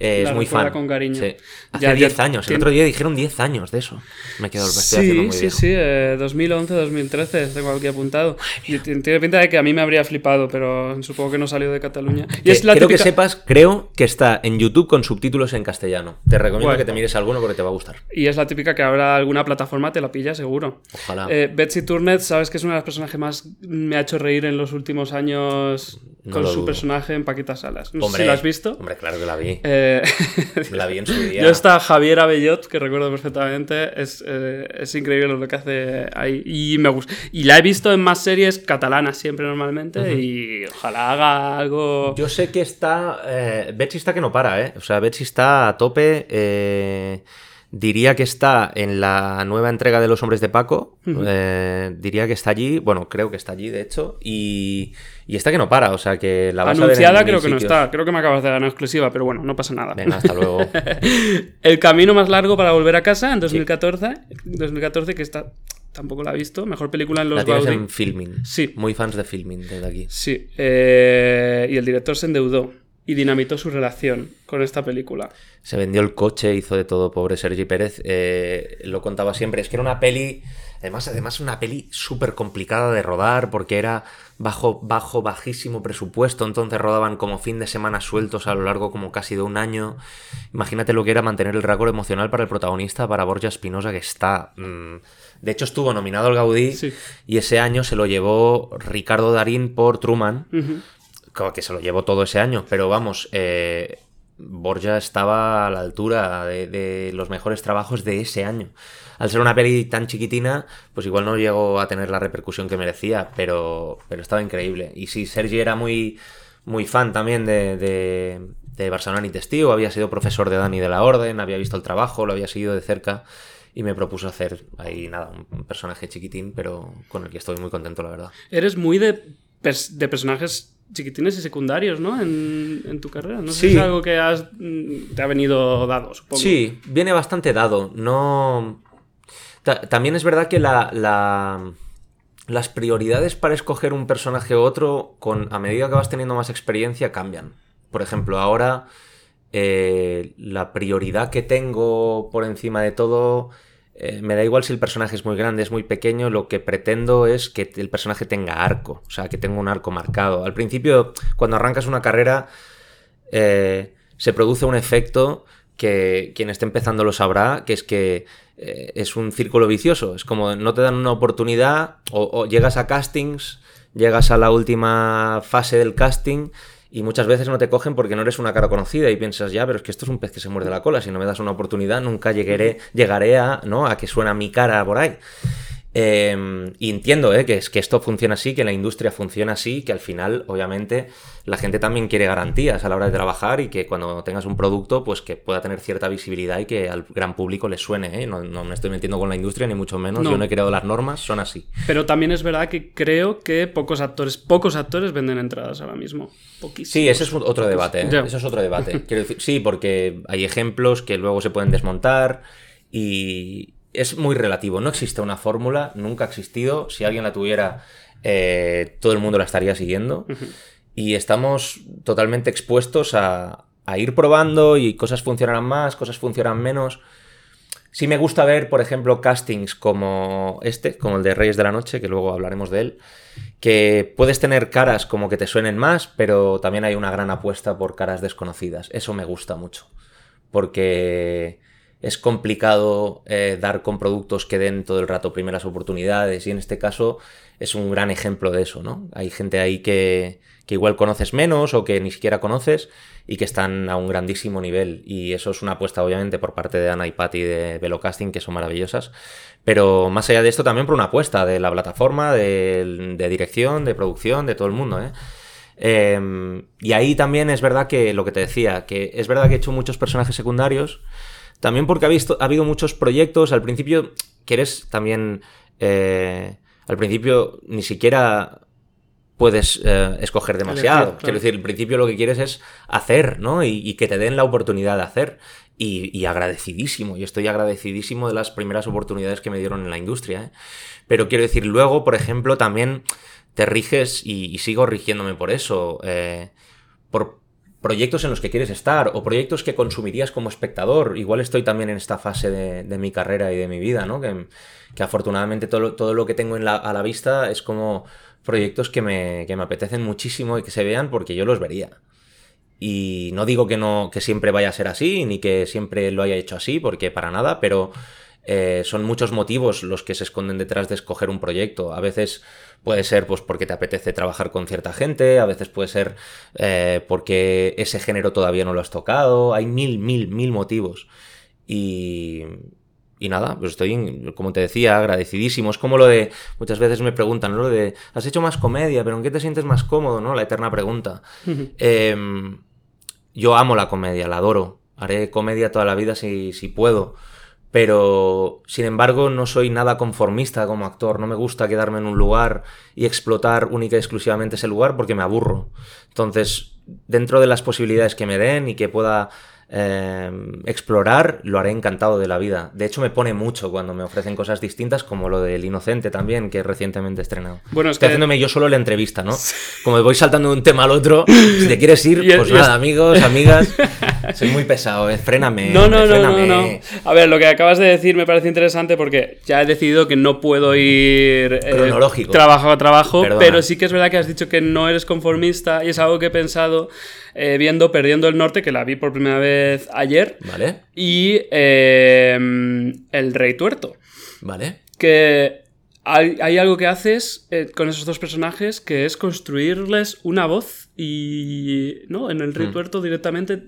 eh, La es muy fan. con cariño. Sí. Hace Ya- ya 10 años. El otro día dijeron 10 años de eso. Me quedo estoy Sí, muy sí, viejo. sí, eh, 2011-2013, tengo aquí apuntado. Y tiene pinta de que a mí me habría flipado, pero supongo que no salió de Cataluña. Y Que- es la que típica- sepas, creo que está en YouTube con subtítulos en castellano. Te recomiendo que te mires alguno porque te va a gustar. Y es la típica que habrá alguna plataforma, te la pilla seguro. Ojalá. Eh, Betsy Turnet, sabes que es una de las personas que más me ha hecho reír en los últimos años No con su dudo. personaje en Paquita Salas. No sé Hombre, si la has visto. Hombre, claro que la vi. Eh, [laughs] La vi en su día. Yo está Javier Abellot, que recuerdo perfectamente, es, eh, es increíble lo que hace ahí. Y me gusta. Y la he visto en más series catalanas siempre normalmente y ojalá haga algo... Yo sé que está. Eh, Betsy está que no para, ¿eh? O sea, Betsy está a tope. eh, diría que está en la nueva entrega de Los Hombres de Paco. eh, diría que está allí. Bueno, creo que está allí, de hecho. Y, y está que no para. O sea, que la vas a ver en Anunciada creo que no está. Creo que me acabas de dar una exclusiva, pero bueno, no pasa nada. Venga, hasta luego. [laughs] El camino más largo para volver a casa en 2014. 2014 que está... Tampoco la he visto. Mejor película en los La tienes Gaudí. en filming. Sí. Muy fans de filming desde aquí. Sí. eh, y el director se endeudó y dinamitó su relación con esta película. Se vendió el coche, hizo de todo, pobre Sergi Pérez. eh, lo contaba siempre. Es que era una peli. Además, además una peli súper complicada de rodar porque era bajo, bajo, bajísimo presupuesto. Entonces rodaban como fin de semana sueltos a lo largo como casi de un año. Imagínate lo que era mantener el récord emocional para el protagonista, para Borja Espinosa, que está. mm, de hecho, estuvo nominado al Gaudí Sí. y ese año se lo llevó Ricardo Darín por Truman. Como que se lo llevó todo ese año, pero vamos, eh, Borja estaba a la altura de, los mejores trabajos de ese año. Al ser una peli tan chiquitina, pues igual no llegó a tener la repercusión que merecía, pero, pero estaba increíble. Y sí, Sergi era muy, muy fan también de, de, Barcelona y Testigo, había sido profesor de Dani de la Orden, había visto el trabajo, lo había seguido de cerca y me propuso hacer ahí nada, un- personaje chiquitín, pero con el que estoy muy contento, la verdad. Eres muy de, de personajes chiquitines y secundarios, ¿no? En, en tu carrera. No sé Sí. si es algo que has, mm, te ha venido dado, supongo. Sí, viene bastante dado. No. Ta- también es verdad que la, la- las prioridades para escoger un personaje u otro, con, a medida que vas teniendo más experiencia, cambian. Por ejemplo, ahora eh, la prioridad que tengo por encima de todo, eh, me da igual si el personaje es muy grande, es muy pequeño, lo que pretendo es que el personaje tenga arco, o sea, que tenga un arco marcado. Al principio, cuando arrancas una carrera, eh, se produce un efecto que quien esté empezando lo sabrá, que es que es un círculo vicioso. Es como no te dan una oportunidad o llegas a castings, llegas a la última fase del casting y muchas veces no te cogen porque no eres una cara conocida y piensas, ya, pero es que esto es un pez que se muerde la cola, si no me das una oportunidad nunca llegaré, llegaré a, ¿no? a que suena mi cara por ahí. Em, y entiendo ¿eh? que, es, que esto funciona así, que la industria funciona así, que al final, obviamente, la gente también quiere garantías a la hora de trabajar y que cuando tengas un producto, pues que pueda tener cierta visibilidad y que al gran público le suene. ¿eh? No, me estoy metiendo con la industria, ni mucho menos. Yo no he creado las normas, son así. Pero también es verdad que creo que pocos actores, pocos actores venden entradas ahora mismo. Sí, ese es otro debate. ¿eh? Eso es otro debate. Quiero decir, sí, porque hay ejemplos que luego se pueden desmontar y es muy relativo. No existe una fórmula, nunca ha existido. Si alguien la tuviera, eh, todo el mundo la estaría siguiendo. Y estamos totalmente expuestos a, ir probando y cosas funcionarán más, cosas funcionan menos. Sí me gusta ver, por ejemplo, castings como este, como el de Reyes de la Noche, que luego hablaremos de él, que puedes tener caras como que te suenen más, pero también hay una gran apuesta por caras desconocidas. Eso me gusta mucho, porque es complicado eh, dar con productos que den todo el rato primeras oportunidades y en este caso es un gran ejemplo de eso, ¿no? Hay gente ahí que, que igual conoces menos o que ni siquiera conoces y que están a un grandísimo nivel y eso es una apuesta obviamente por parte de Ana y Patty de Velocasting que son maravillosas, pero más allá de esto también por una apuesta de la plataforma, de, dirección, de producción, de todo el mundo, ¿eh? Em, y ahí también es verdad que lo que te decía, que es verdad que he hecho muchos personajes secundarios, también porque ha, visto, ha habido muchos proyectos. Al principio, quieres también. Eh, al principio ni siquiera puedes eh, escoger demasiado. Quiero decir, al principio lo que quieres es hacer, ¿no? Y, que te den la oportunidad de hacer. Y, agradecidísimo. Y estoy agradecidísimo de las primeras oportunidades que me dieron en la industria. ¿eh? Pero quiero decir, luego, por ejemplo, también te riges y, sigo rigiéndome por eso. por proyectos en los que quieres estar o proyectos que consumirías como espectador. Igual estoy también en esta fase de, mi carrera y de mi vida, ¿no? Que, afortunadamente todo, todo, lo que tengo a la vista es como proyectos que me, que me apetecen muchísimo y que se vean porque yo los vería. Y no digo que no que siempre vaya a ser así, ni que siempre lo haya hecho así, porque para nada, pero eh, son muchos motivos los que se esconden detrás de escoger un proyecto. A veces puede ser pues, porque te apetece trabajar con cierta gente, a veces puede ser eh, porque ese género todavía no lo has tocado. Hay mil, mil, mil motivos. Y, y nada, pues estoy, como te decía, agradecidísimo. Es como lo de, muchas veces me preguntan, Lo de, has hecho más comedia, pero ¿en qué te sientes más cómodo? ¿no? La eterna pregunta. Em, yo amo la comedia, la adoro. Haré comedia toda la vida si, si puedo pero sin embargo no soy nada conformista como actor, no me gusta quedarme en un lugar y explotar única y exclusivamente ese lugar porque me aburro. Entonces, dentro de las posibilidades que me den y que pueda Em, explorar, lo haré encantado de la vida. De hecho, me pone mucho cuando me ofrecen cosas distintas, como lo del Inocente también, que recientemente he estrenado. Bueno, Estoy haciéndome yo solo la entrevista, ¿no? [laughs] Como voy saltando de un tema al otro, si te quieres ir, pues nada, amigos, amigas. [laughs] Soy muy pesado, eh, fréname. No, no, no, no, A ver, lo que acabas de decir me parece interesante porque ya he decidido que no puedo ir eh, cronológico. trabajo a trabajo, pero sí que es verdad que has dicho que no eres conformista y es algo que he pensado eh, viendo Perdiendo el Norte, que la vi por primera vez ayer. Vale. Y em, El Rey Tuerto. Vale. Que hay, algo que haces eh, con esos dos personajes que es construirles una voz y, ¿no? En El Rey hmm. Tuerto directamente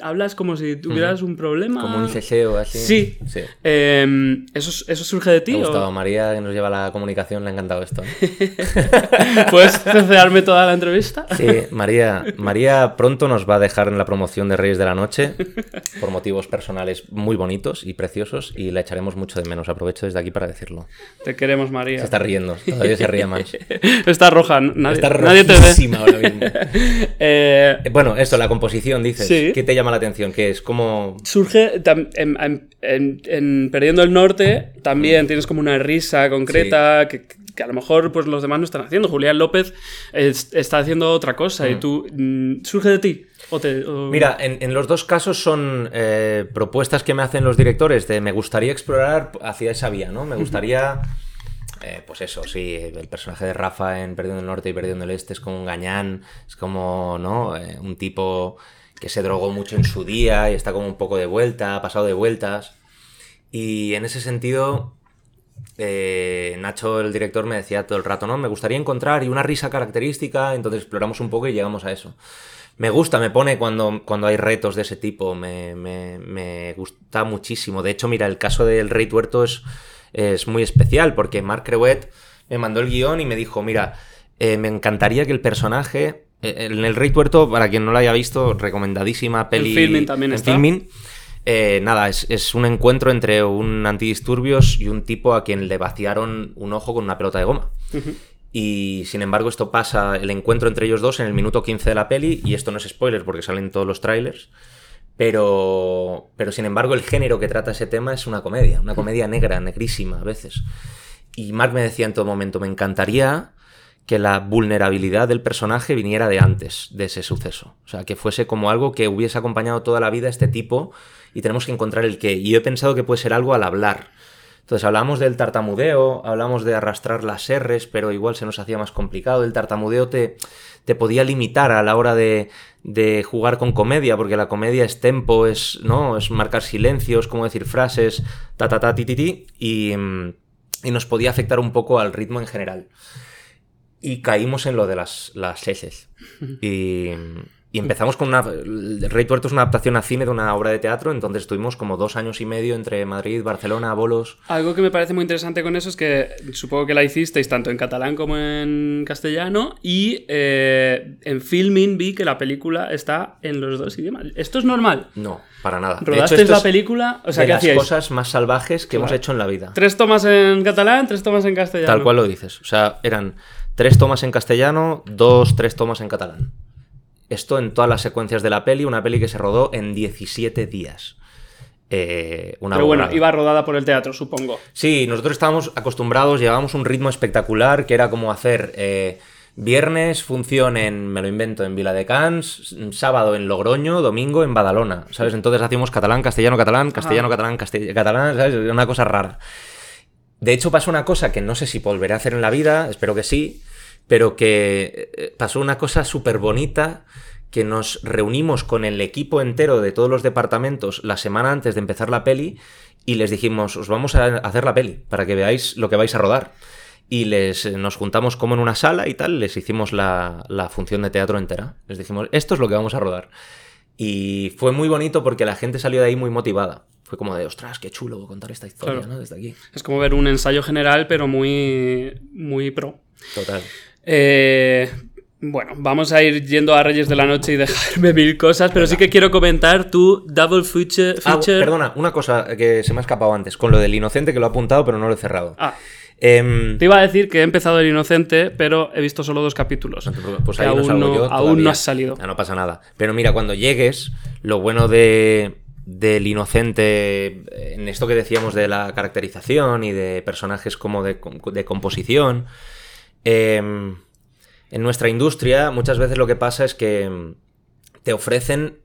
hablas como si tuvieras un problema. Como un ceseo así. Sí. Em, ¿eso, ¿eso, surge de ti? Me ha gustado. María, que nos lleva la comunicación, le ha encantado esto. ¿eh? [laughs] ¿Puedes cecearme toda la entrevista? Sí, María, María pronto nos va a dejar en la promoción de Reyes de la Noche por motivos personales muy bonitos y preciosos y la echaremos mucho de menos. Aprovecho desde aquí para decirlo. Te queremos, María. Se está riendo, todavía se ríe más. [laughs] está roja, nadie, está nadie te ve. ahora mismo. [laughs] Eh, bueno, esto, la composición, dices. ¿Qué te te llama la atención? Que es como... Surge en, en- en- en Perdiendo el Norte, también tienes como una risa concreta que, que a lo mejor pues, los demás no están haciendo. Julián López es- está haciendo otra cosa y tú... mm, ¿Surge de ti? O te- o- Mira, en, en los dos casos son eh, propuestas que me hacen los directores de me gustaría explorar hacia esa vía, ¿no? Me gustaría... eh, pues eso, sí, el personaje de Rafa en Perdiendo el Norte y Perdiendo el Este es como un gañán, es como, ¿no? Eh, un tipo que se drogó mucho en su día y está como un poco de vuelta, ha pasado de vueltas. Y en ese sentido, eh, Nacho, el director, me decía todo el rato, ¿no? Me gustaría encontrar y una risa característica, entonces exploramos un poco y llegamos a eso. Me gusta, me pone cuando, cuando hay retos de ese tipo, me, me- gusta muchísimo. De hecho, mira, el caso del Rey Tuerto es, es muy especial porque Marc Creuet me mandó el guion y me dijo, mira, eh, me encantaría que el personaje... eh, En el Rey Tuerto, para quien no lo haya visto, recomendadísima peli. Filmin también en está. Filmin. Eh, nada, es, es un encuentro entre un antidisturbios y un tipo a quien le vaciaron un ojo con una pelota de goma. Ujú. Y sin embargo, esto pasa, el encuentro entre ellos dos en el minuto 15 de la peli, y esto no es spoiler porque salen todos los trailers. Pero, pero sin embargo, el género que trata ese tema es una comedia, una comedia negra, negrísima a veces. Y Mark me decía en todo momento: me encantaría que la vulnerabilidad del personaje viniera de antes de ese suceso. O sea, que fuese como algo que hubiese acompañado toda la vida este tipo y tenemos que encontrar el qué. Y yo he pensado que puede ser algo al hablar. Entonces hablamos del tartamudeo, hablamos de arrastrar las R's, pero igual se nos hacía más complicado. El tartamudeo te, te podía limitar a la hora de, de jugar con comedia, porque la comedia es tempo, es, ¿no? es marcar silencios, como decir frases, ta ta ta ti ti ti, y, y nos podía afectar un poco al ritmo en general. Y caímos en lo de las, las heces. [laughs] Y, y empezamos con una... El Rey Tuerto es una adaptación a cine de una obra de teatro, entonces estuvimos como dos años y medio entre Madrid, Barcelona, Bolos. Algo que me parece muy interesante con eso es que supongo que la hicisteis tanto en catalán como en castellano y eh, en filming vi que la película está en los dos idiomas. ¿Esto es normal? No, para nada. De ¿Rodasteis la película? O sea, de ¿qué las hacíais? cosas más salvajes que hemos hecho en la vida. Tres tomas en catalán, tres tomas en castellano. Tal cual lo dices. O sea, eran tres tomas en castellano, dos, tres tomas en catalán. Esto en todas las secuencias de la peli, una peli que se rodó en 17 días. Eh, una Pero bueno, iba rodada por el teatro, supongo. Sí, nosotros estábamos acostumbrados, llevábamos un ritmo espectacular que era como hacer eh, viernes función en, me lo invento, en Vila de Cans, sábado en Logroño, domingo en Badalona, ¿sabes? Entonces hacíamos catalán, castellano, catalán, castellano, catalán, catalán, ¿sabes? Una cosa rara. De hecho, pasó una cosa que no sé si volveré a hacer en la vida, espero que sí, pero que eh, pasó una cosa súper bonita que nos reunimos con el equipo entero de todos los departamentos la semana antes de empezar la peli y les dijimos, os vamos a hacer la peli para que veáis lo que vais a rodar. Y les, eh, nos juntamos como en una sala y tal, les hicimos la, la función de teatro entera. Les dijimos, esto es lo que vamos a rodar. Y fue muy bonito porque la gente salió de ahí muy motivada. Fue como de, ostras, qué chulo contar esta historia, Claro. ¿no? Desde aquí. Es como ver un ensayo general, pero muy, muy pro. Total. Eh, bueno, vamos a ir yendo a Reyes de la Noche y dejarme mil cosas, pero sí que quiero comentar tu Double Feature. Ah, perdona, una cosa que se me ha escapado antes, con lo del inocente que lo he apuntado pero no lo he cerrado. Ah, Em, te iba a decir que he empezado El Inocente, pero he visto solo dos capítulos. pues ahí aún, no, yo aún no has salido. Ah, no pasa nada. Pero mira, cuando llegues, lo bueno de del inocente en esto que decíamos de la caracterización y de personajes como de, de composición em, en nuestra industria muchas veces lo que pasa es que em, te ofrecen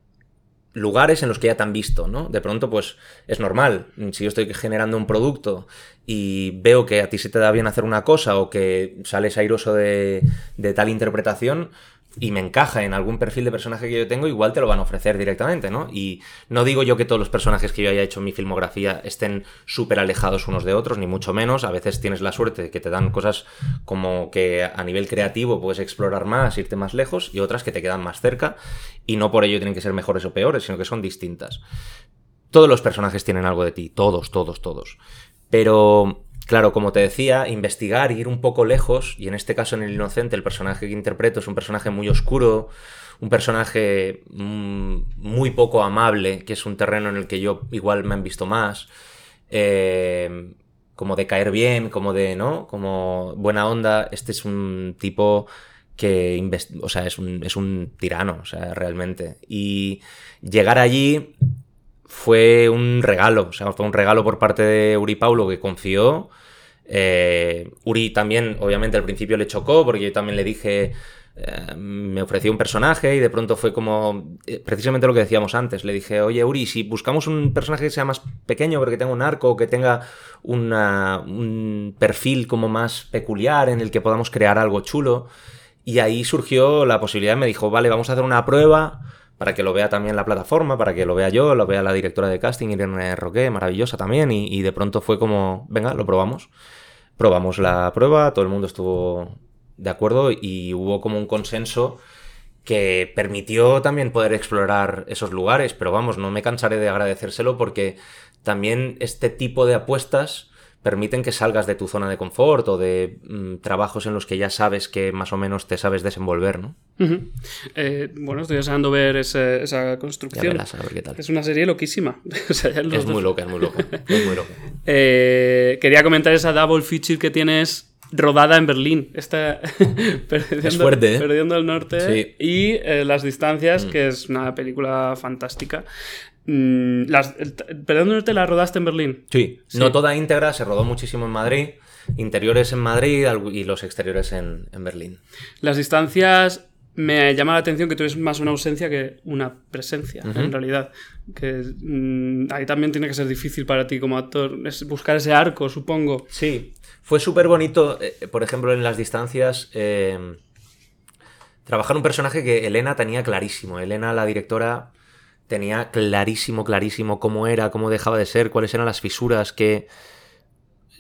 lugares en los que ya te han visto, ¿no? De pronto, pues es normal. Si yo estoy generando un producto y veo que a ti se te da bien hacer una cosa o que sales airoso de, de tal interpretación y me encaja en algún perfil de personaje que yo tengo, igual te lo van a ofrecer directamente, ¿no? Y no digo yo que todos los personajes que yo haya hecho en mi filmografía estén súper alejados unos de otros, ni mucho menos. A veces tienes la suerte de que te dan cosas como que a nivel creativo puedes explorar más, irte más lejos, y otras que te quedan más cerca, y no por ello tienen que ser mejores o peores, sino que son distintas. Todos los personajes tienen algo de ti, todos, todos, todos. Pero, claro, como te decía, investigar y ir un poco lejos, y en este caso en El Inocente, el personaje que interpreto es un personaje muy oscuro, un personaje mm, muy poco amable, que es un terreno en el que yo igual me han visto más. eh, como de caer bien, como de, ¿no? Como buena onda. Este es un tipo que o sea, es un, es un tirano, o sea, realmente. Y llegar allí fue un regalo, o sea, fue un regalo por parte de Uri Paulo que confió. Eh, Uri también, obviamente, al principio le chocó porque yo también le dije, eh, me ofreció un personaje y de pronto fue como, eh, precisamente lo que decíamos antes, le dije, oye Uri, si buscamos un personaje que sea más pequeño, pero que tenga un arco, que tenga un perfil como más peculiar en el que podamos crear algo chulo. Y ahí surgió la posibilidad, me dijo, vale, vamos a hacer una prueba para que lo vea también la plataforma, para que lo vea yo, lo vea la directora de casting, Irene Roque, maravillosa también, y, y de pronto fue como, venga, lo probamos. Probamos la prueba, todo el mundo estuvo de acuerdo y hubo como un consenso que permitió también poder explorar esos lugares, pero vamos, no me cansaré de agradecérselo porque también este tipo de apuestas permiten que salgas de tu zona de confort o de mm, trabajos en los que ya sabes que más o menos te sabes desenvolver, ¿no? Eh, bueno, estoy deseando ver ese- esa Ya construcción. verás, a ver qué tal. Es una serie loquísima. [laughs] O sea, Es dos- muy loca, es muy loca. Es muy loca. [laughs] Eh, quería comentar esa double feature que tienes rodada en Berlín. Esta, [laughs] perdiendo, Es fuerte, ¿eh? Perdiendo el norte. Sí. Y eh, Las Distancias, que es una película fantástica. Mm, las, norte la rodaste en Berlín. Sí, Sí. no toda íntegra, se rodó muchísimo en Madrid, interiores en Madrid y los exteriores en, en Berlín. Las distancias me llama la atención que tú eres más una ausencia que una presencia, en realidad. Que mm, ahí también tiene que ser difícil para ti como actor es buscar ese arco, supongo. Sí, fue súper bonito, eh, por ejemplo, en las distancias, eh, trabajar un personaje que Elena tenía clarísimo. Elena, la directora, tenía clarísimo, clarísimo cómo era, cómo dejaba de ser, cuáles eran las fisuras, que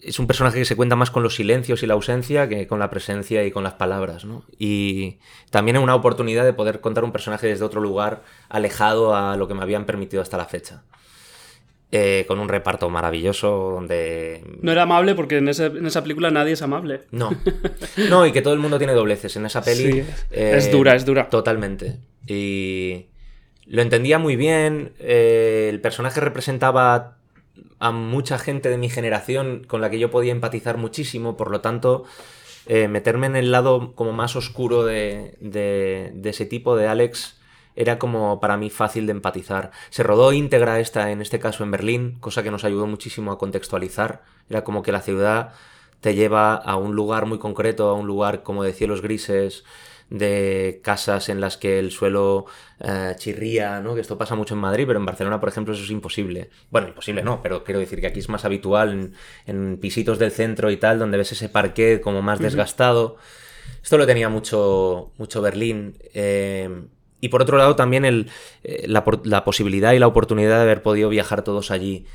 es un personaje que se cuenta más con los silencios y la ausencia que con la presencia y con las palabras, ¿no? Y también es una oportunidad de poder contar un personaje desde otro lugar, alejado a lo que me habían permitido hasta la fecha. Eh, con un reparto maravilloso donde No era amable porque en, ese- en esa película nadie es amable. no. No, y que todo el mundo tiene dobleces en esa peli. Sí, eh, es dura, es dura. Totalmente. Y lo entendía muy bien. eh, el personaje representaba a mucha gente de mi generación con la que yo podía empatizar muchísimo. Por lo tanto, eh, meterme en el lado como más oscuro de, ese tipo de Alex era como para mí fácil de empatizar. Se rodó íntegra esta, en este caso en Berlín, cosa que nos ayudó muchísimo a contextualizar. Era como que la ciudad te lleva a un lugar muy concreto, a un lugar como de cielos grises, de casas en las que el suelo eh, chirría, ¿no? Que esto pasa mucho en Madrid, pero en Barcelona, por ejemplo, eso es imposible. Bueno, imposible no, pero quiero decir que aquí es más habitual en, en pisitos del centro y tal, donde ves ese parquet como más desgastado. Esto lo tenía mucho, mucho Berlín. eh, y por otro lado, también el, eh, la, la posibilidad y la oportunidad de haber podido viajar todos allí.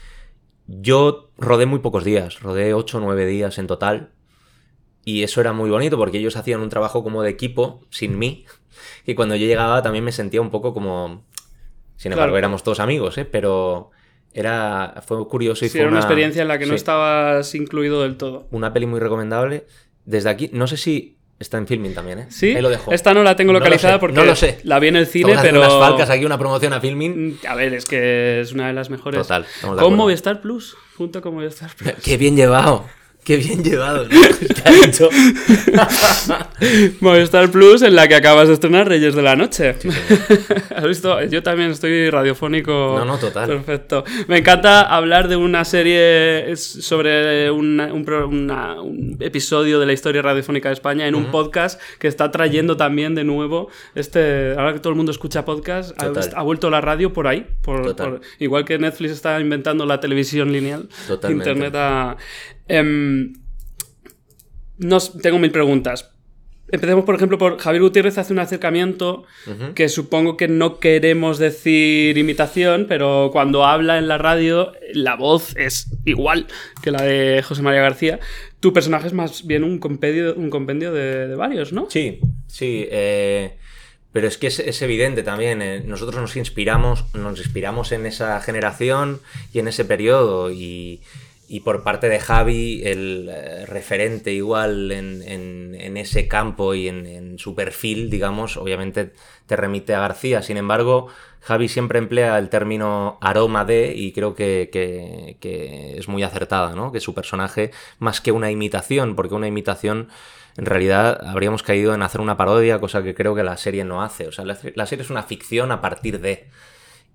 Yo rodé muy pocos días, rodé 8 o 9 días en total. Y eso era muy bonito porque ellos hacían un trabajo como de equipo, sin mí. [laughs] Y cuando yo llegaba también me sentía un poco como... Sin embargo, Claro. éramos todos amigos, ¿eh? Pero era, fue curioso y Sí, fue era una una experiencia en la que no estabas incluido del todo. Una peli muy recomendable. Desde aquí, no sé si está en filming también, ¿eh? Sí, Ahí lo dejo. esta no la tengo No lo localizada sé, porque no lo sé. la vi en el cine, pero... unas falcas aquí, una promoción a filming. Mm, A ver, es que es una de las mejores. Total, Con. Movistar Plus, junto con Movistar [laughs] Plus. Qué bien llevado. Qué bien llevado. ¿no? [laughs] ¿Qué ha dicho? Movistar Plus, en la que acabas de estrenar Reyes de la Noche. [laughs] ¿Has visto? Yo también estoy radiofónico. No, no, total. Perfecto. Me encanta hablar de una serie sobre una- un, pro- una- un episodio de la historia radiofónica de España en un podcast que está trayendo también de nuevo este. Ahora que todo el mundo escucha podcast, ha, vuelto la radio por ahí. Por, Total. por- igual que Netflix está inventando la televisión lineal. Totalmente. Internet ha. Em, nos, tengo mil preguntas. Empecemos, por ejemplo, por Javier Gutiérrez hace un acercamiento que supongo que no queremos decir imitación, pero cuando habla en la radio, la voz es igual que la de José María García. Tu personaje es más bien un compendio, un compendio de, de varios, ¿no? Sí, sí. eh, pero es que es, es evidente también. eh, nosotros nos inspiramos, nos inspiramos en esa generación y en ese periodo. Y, y por parte de Javi, el eh, referente igual en, en, ese campo y en, su perfil, digamos, obviamente te remite a García. Sin embargo, Javi siempre emplea el término aroma de y creo que, que, es muy acertada, ¿no? Que su personaje, más que una imitación, porque una imitación en realidad habríamos caído en hacer una parodia, cosa que creo que la serie no hace. O sea, la serie es una ficción a partir de.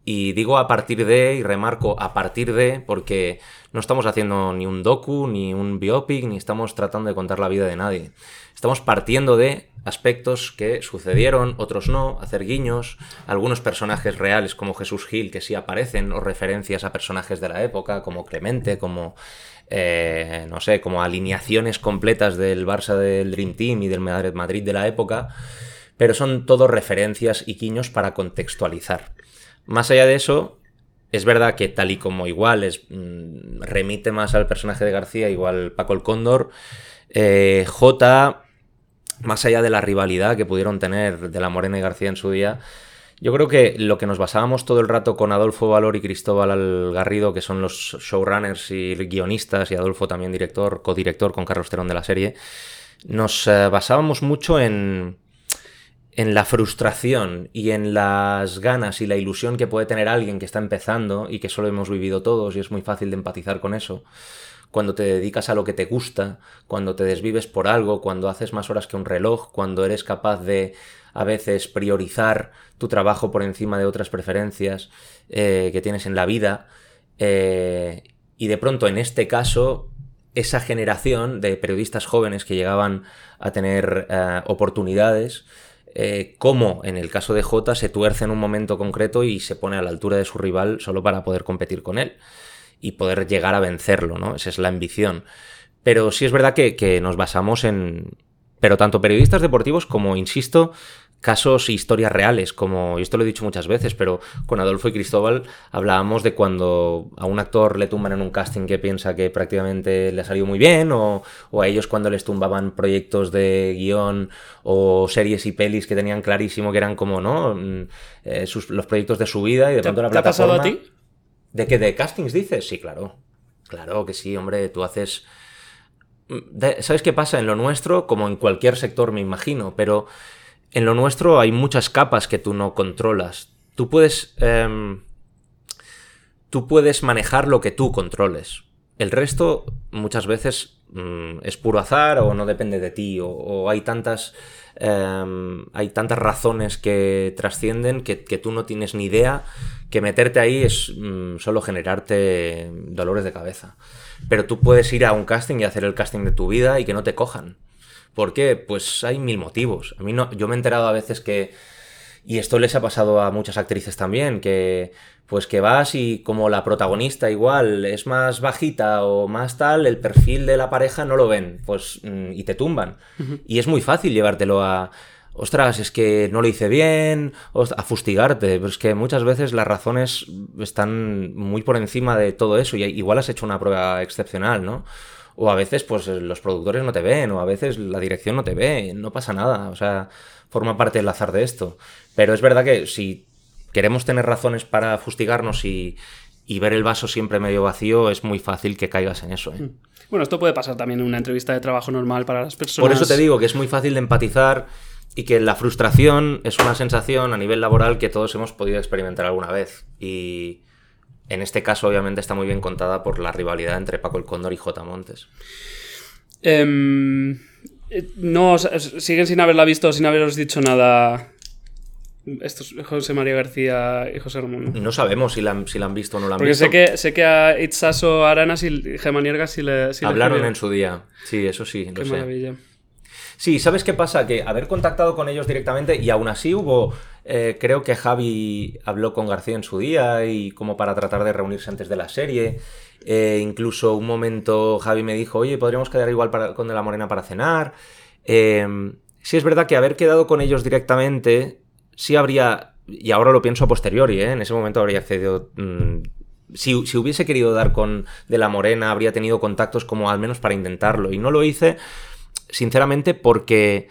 Y digo a partir de, y remarco a partir de, porque no estamos haciendo ni un docu, ni un biopic, ni estamos tratando de contar la vida de nadie. Estamos partiendo de aspectos que sucedieron, otros no, hacer guiños, algunos personajes reales como Jesús Gil que sí aparecen, o referencias a personajes de la época, como Clemente, como, eh, no sé, como alineaciones completas del Barça del Dream Team y del Madrid de la época, pero son todo referencias y guiños para contextualizar. Más allá de eso, es verdad que tal y como igual es, mm, remite más al personaje de García, igual Paco el Cóndor, eh, J, más allá de la rivalidad que pudieron tener de la Morena y García en su día, yo creo que lo que nos basábamos todo el rato con Adolfo Valor y Cristóbal Algarrido, que son los showrunners y guionistas, y Adolfo también director, codirector con Carlos Terón de la serie, nos eh, basábamos mucho en, en la frustración y en las ganas y la ilusión que puede tener alguien que está empezando y que solo hemos vivido todos y es muy fácil de empatizar con eso. Cuando te dedicas a lo que te gusta, cuando te desvives por algo, cuando haces más horas que un reloj, cuando eres capaz de a veces priorizar tu trabajo por encima de otras preferencias eh, que tienes en la vida. Eh, y de pronto en este caso esa generación de periodistas jóvenes que llegaban a tener eh, oportunidades eh, cómo en el caso de Jota se tuerce en un momento concreto y se pone a la altura de su rival solo para poder competir con él y poder llegar a vencerlo, ¿no? Esa es la ambición. Pero sí es verdad que, que nos basamos en... Pero tanto periodistas deportivos como, insisto, casos e historias reales, como, y esto lo he dicho muchas veces, pero con Adolfo y Cristóbal hablábamos de cuando a un actor le tumban en un casting que piensa que prácticamente le ha salido muy bien, o, a ellos cuando les tumbaban proyectos de guion o series y pelis que tenían clarísimo que eran como, ¿no? Mm, eh, los proyectos de su vida y de pronto la plataforma... ha pasado a ti? ¿De qué? ¿De castings dices? Sí, claro. Claro que sí, hombre, tú haces... Mm, ¿Sabes qué pasa? En lo nuestro, como en cualquier sector, me imagino, pero en lo nuestro hay muchas capas que tú no controlas. Tú puedes. Em, tú puedes manejar lo que tú controles. El resto muchas veces mm, es puro azar o no depende de ti. O, hay tantas. Em, hay tantas razones que trascienden que, tú no tienes ni idea que meterte ahí es mm, solo generarte dolores de cabeza. Pero tú puedes ir a un casting y hacer el casting de tu vida y que no te cojan. ¿Por qué? Pues hay mil motivos. A mí no, yo me he enterado a veces que, y esto les ha pasado a muchas actrices también, que pues que vas y como la protagonista igual es más bajita o más tal, el perfil de la pareja no lo ven, pues mm, y te tumban. Y es muy fácil llevártelo a ostras, es que no lo hice bien, a fustigarte, pero es que muchas veces las razones están muy por encima de todo eso y igual has hecho una prueba excepcional, ¿no? O a veces, pues los productores no te ven, o a veces la dirección no te ve, no pasa nada. O sea, forma parte del azar de esto. Pero es verdad que si queremos tener razones para fustigarnos y, ver el vaso siempre medio vacío, es muy fácil que caigas en eso. ¿eh? Mm. Bueno, esto puede pasar también en una entrevista de trabajo normal para las personas. Por eso te digo que es muy fácil de empatizar y que la frustración es una sensación a nivel laboral que todos hemos podido experimentar alguna vez. Y en este caso, obviamente, está muy bien contada por la rivalidad entre Paco el Cóndor y J. Montes. Em, eh, no, siguen sin haberla visto, sin haberos dicho nada. Estos José María García y José Ramón. No, sabemos si la, han, si la han visto o no la han Porque visto. Sé que, sé que a Itzaso Aranas y Gemanierga sí le. Hablaron en su día. Sí, eso sí. Qué maravilla. Sí, ¿sabes qué pasa? Que haber contactado con ellos directamente y aún así hubo, eh, creo que Javi habló con García en su día y como para tratar de reunirse antes de la serie. Eh, incluso un momento Javi me dijo, oye, podríamos quedar igual con De la Morena para cenar. Em, sí es verdad que haber quedado con ellos directamente, sí habría, y ahora lo pienso a posteriori, ¿eh? en ese momento habría accedido... Mm, si, hubiese querido dar con De la Morena, habría tenido contactos como al menos para intentarlo. Y no lo hice sinceramente porque